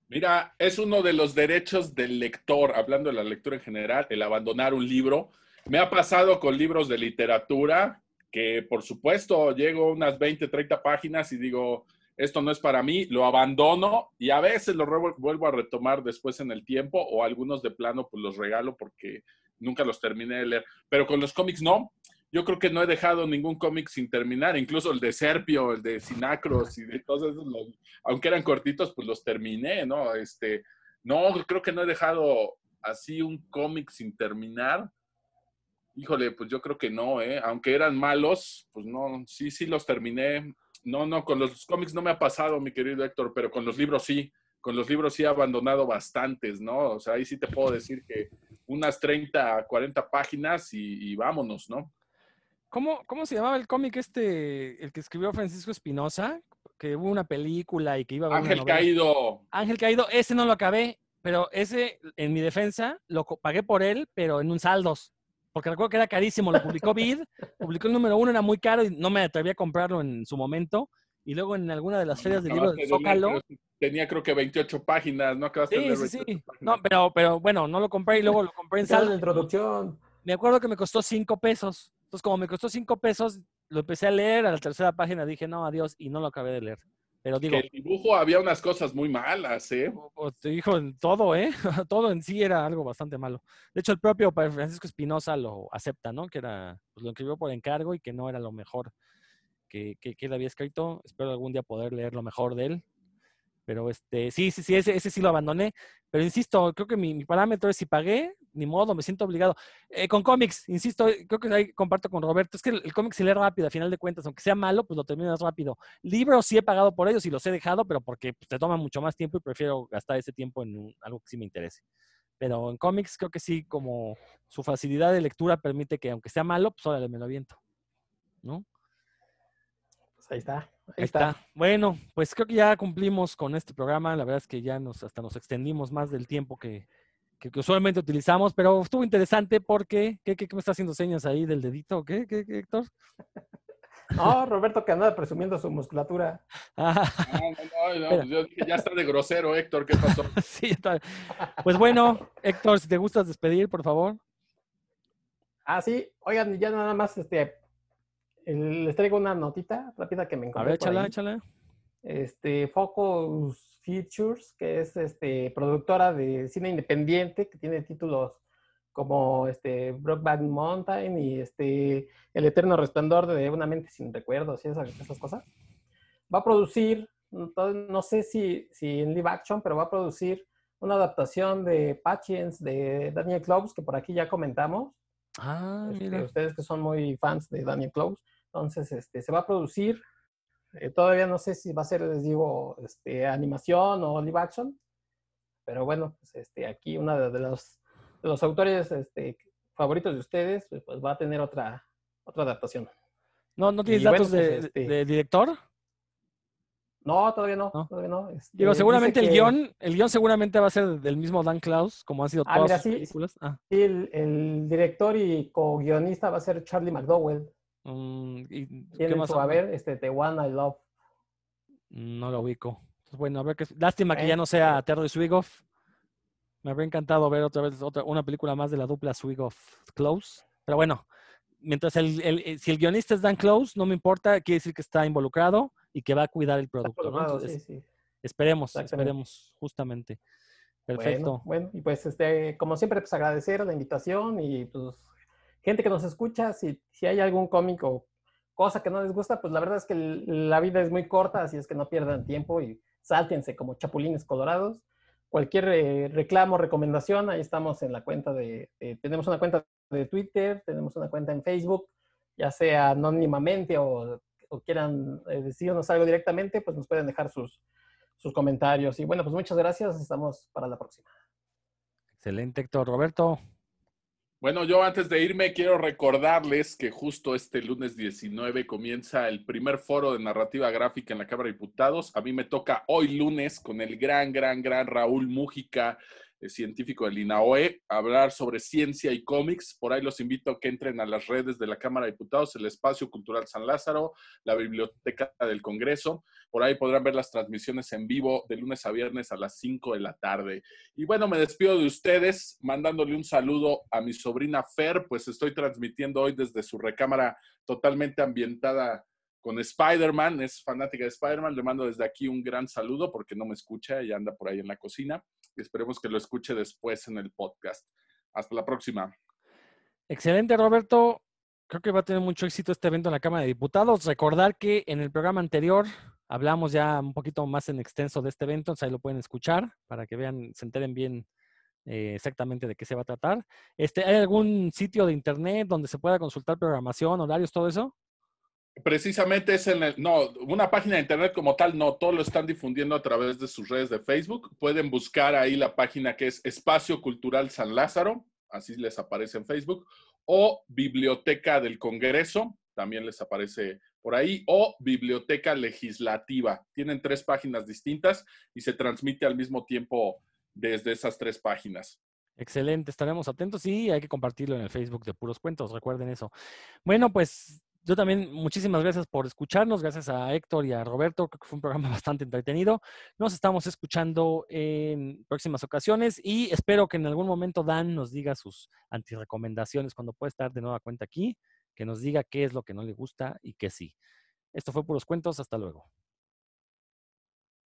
Speaker 3: Mira, es uno de los derechos del lector, hablando de la lectura en general, el abandonar un libro. Me ha pasado con libros de literatura que, por supuesto, llego unas 20, 30 páginas y digo, esto no es para mí, lo abandono y a veces lo vuelvo a retomar después en el tiempo o algunos de plano pues los regalo porque nunca los terminé de leer. Pero con los cómics no. Yo creo que no he dejado ningún cómic sin terminar, incluso el de Serpio, el de Sinacros y de todos esos, aunque eran cortitos, pues los terminé, ¿no? Este, no, creo que no he dejado así un cómic sin terminar. Híjole, pues yo creo que no, ¿eh? Aunque eran malos, pues no, sí, sí los terminé. No, no, con los cómics no me ha pasado, mi querido Héctor, pero con los libros sí. Con los libros sí he abandonado bastantes, ¿no? O sea, ahí sí te puedo decir que unas 30, 40 páginas y vámonos, ¿no?
Speaker 1: ¿Cómo, ¿Cómo se llamaba el cómic este, el que escribió Francisco Espinosa? Que hubo una película y que iba a haber
Speaker 3: Ángel. Caído,
Speaker 1: Ángel Caído, ese no lo acabé, pero ese, en mi defensa, lo pagué por él, pero en un saldos. Porque recuerdo que era carísimo, lo publicó Vid, publicó el número uno, era muy caro y no me atreví a comprarlo en su momento. Y luego en alguna de las ferias de libros de
Speaker 3: acabaste de leer,
Speaker 1: Zócalo.
Speaker 3: pero tenía creo que 28 páginas, ¿no? Acabaste de
Speaker 1: Sí,
Speaker 3: leer
Speaker 1: sí, sí.
Speaker 3: 28 páginas.
Speaker 1: No, pero, pero bueno, no lo compré y luego lo compré en saldo.
Speaker 2: introducción.
Speaker 1: Me acuerdo que me costó cinco pesos. Entonces, como me costó cinco pesos, lo empecé a leer, a la tercera página dije, no, adiós, y no lo acabé de leer. Pero digo,
Speaker 3: que el dibujo había unas cosas muy malas, ¿eh?
Speaker 1: te dijo en todo, ¿eh? todo en sí era algo bastante malo. De hecho, el propio Francisco Espinosa lo acepta, ¿no? Que era, pues lo escribió por encargo y que no era lo mejor que, que, que él había escrito. Espero algún día poder leer lo mejor de él. Pero este, sí, sí, sí, ese, ese sí lo abandoné. Pero insisto, creo que mi, mi parámetro es si pagué, ni modo, me siento obligado. Eh, con cómics, insisto, creo que ahí comparto con Roberto, es que el, el cómic se lee rápido, a final de cuentas, aunque sea malo, pues lo terminas rápido. Libros sí he pagado por ellos y los he dejado, pero porque pues, te toma mucho más tiempo y prefiero gastar ese tiempo en algo que sí me interese. Pero en cómics creo que sí, como su facilidad de lectura permite que aunque sea malo, pues órale, me lo aviento. ¿No?
Speaker 2: Pues ahí está. Ahí, está.
Speaker 1: está. Bueno, pues creo que ya cumplimos con este programa. La verdad es que ya nos hasta nos extendimos más del tiempo que, que, que usualmente utilizamos, pero estuvo interesante porque, ¿qué, qué, qué me está haciendo señas ahí del dedito? ¿Qué, qué, qué, Héctor?
Speaker 2: No, Roberto que anda presumiendo su musculatura.
Speaker 1: Ah,
Speaker 3: No, no, no, pues yo dije, ya está de grosero, Héctor, ¿qué pasó?
Speaker 1: sí, está. Pues bueno, Héctor, si te gustas despedir, por favor.
Speaker 2: Ah, sí. Oigan, ya nada más, este, les traigo una notita rápida que me
Speaker 1: A
Speaker 2: encontré
Speaker 1: ver,
Speaker 2: por
Speaker 1: échala, échala.
Speaker 2: Este, Focus Features, que es este, productora de cine independiente, que tiene títulos como este, Brokeback Mountain y este, El Eterno Resplandor de Una Mente Sin Recuerdos y esas, esas cosas. Va a producir, no no sé si, si en live action, pero va a producir una adaptación de Patience de Daniel Close, que por aquí ya comentamos.
Speaker 1: Ah,
Speaker 2: Este,
Speaker 1: mira.
Speaker 2: ustedes que son muy fans de Daniel Close. Entonces, este, se va a producir. eh, todavía no sé si va a ser, les digo, este, animación o live action. Pero bueno, pues, este, aquí uno de, de los, de los autores este, favoritos de ustedes, pues, pues, va a tener otra, otra adaptación.
Speaker 1: ¿No, ¿No tienes
Speaker 2: y bueno,
Speaker 1: datos de,
Speaker 2: pues, este-
Speaker 1: de director?
Speaker 2: No, todavía no,
Speaker 1: ¿No?
Speaker 2: todavía no. este,
Speaker 1: Digo, seguramente el
Speaker 2: que-
Speaker 1: guion, el guion seguramente va a ser del mismo Dan Klaus, como han sido
Speaker 2: Ah,
Speaker 1: todas
Speaker 2: mira,
Speaker 1: sus
Speaker 2: sí.
Speaker 1: películas. Ah,
Speaker 2: sí, el, el director y co-guionista va a ser Charlie McDowell.
Speaker 1: Mm, ¿y qué
Speaker 2: Tiene
Speaker 1: más?
Speaker 2: su haber este, The One I Love.
Speaker 1: No lo ubico. Bueno, a ver qué. Lástima que ya
Speaker 2: Bueno,
Speaker 1: no sea Terry Swigoff. Me habría encantado ver otra vez otra, una película más de la dupla Swigoff-Close. Pero bueno, mientras el, el- eh, si el guionista es Dan Close, no me importa, quiere decir que está involucrado y que va a cuidar el producto. ¿no? Entonces,
Speaker 2: sí, sí.
Speaker 1: esperemos, esperemos, justamente. Perfecto.
Speaker 2: Bueno, bueno, y pues este, como siempre, pues agradecer la invitación y pues gente que nos escucha, si, si hay algún cómic o cosa que no les gusta, pues la verdad es que la vida es muy corta, así es que no pierdan tiempo y sáltense como chapulines colorados. Cualquier eh, reclamo, recomendación, ahí estamos en la cuenta de, eh, tenemos una cuenta de Twitter, tenemos una cuenta en Facebook, ya sea anónimamente o, o quieran eh, decirnos algo directamente, pues nos pueden dejar sus, sus comentarios. Y bueno, pues muchas gracias, estamos para la próxima.
Speaker 1: Excelente, Héctor. Roberto.
Speaker 3: Bueno, yo antes de irme quiero recordarles que justo este lunes 19 comienza el primer foro de narrativa gráfica en la Cámara de Diputados. A mí me toca hoy lunes con el gran, gran, gran Raúl Mújica, científico del INAOE, hablar sobre ciencia y cómics. Por ahí los invito a que entren a las redes de la Cámara de Diputados, el Espacio Cultural San Lázaro, la Biblioteca del Congreso. Por ahí podrán ver las transmisiones en vivo de lunes a viernes a las 5 de la tarde. Y bueno, me despido de ustedes mandándole un saludo a mi sobrina Fer, pues estoy transmitiendo hoy desde su recámara totalmente ambientada con Spider-Man, es fanática de Spider-Man, le mando desde aquí un gran saludo porque no me escucha y anda por ahí en la cocina. Y esperemos que lo escuche después en el podcast. Hasta la próxima.
Speaker 1: Excelente, Roberto. Creo que va a tener mucho éxito este evento en la Cámara de Diputados. Recordar que en el programa anterior hablamos ya un poquito más en extenso de este evento, entonces ahí lo pueden escuchar para que vean, se enteren bien eh, exactamente de qué se va a tratar. Este, ¿Hay algún sitio de internet donde se pueda consultar programación, horarios, todo eso?
Speaker 3: Precisamente es en el, no, una página de internet como tal, no, todo lo están difundiendo a través de sus redes de Facebook. Pueden buscar ahí la página que es Espacio Cultural San Lázaro, así les aparece en Facebook, o Biblioteca del Congreso, también les aparece por ahí, o Biblioteca Legislativa. Tienen tres páginas distintas y se transmite al mismo tiempo desde esas tres páginas.
Speaker 1: Excelente, estaremos atentos y hay que compartirlo en el Facebook de Puros Cuentos, recuerden eso. Bueno, pues yo también, muchísimas gracias por escucharnos, gracias a Héctor y a Roberto, creo que fue un programa bastante entretenido. Nos estamos escuchando en próximas ocasiones y espero que en algún momento Dan nos diga sus antirecomendaciones cuando pueda estar de nueva cuenta aquí, que nos diga qué es lo que no le gusta y qué sí. Esto fue Puros Cuentos, hasta luego.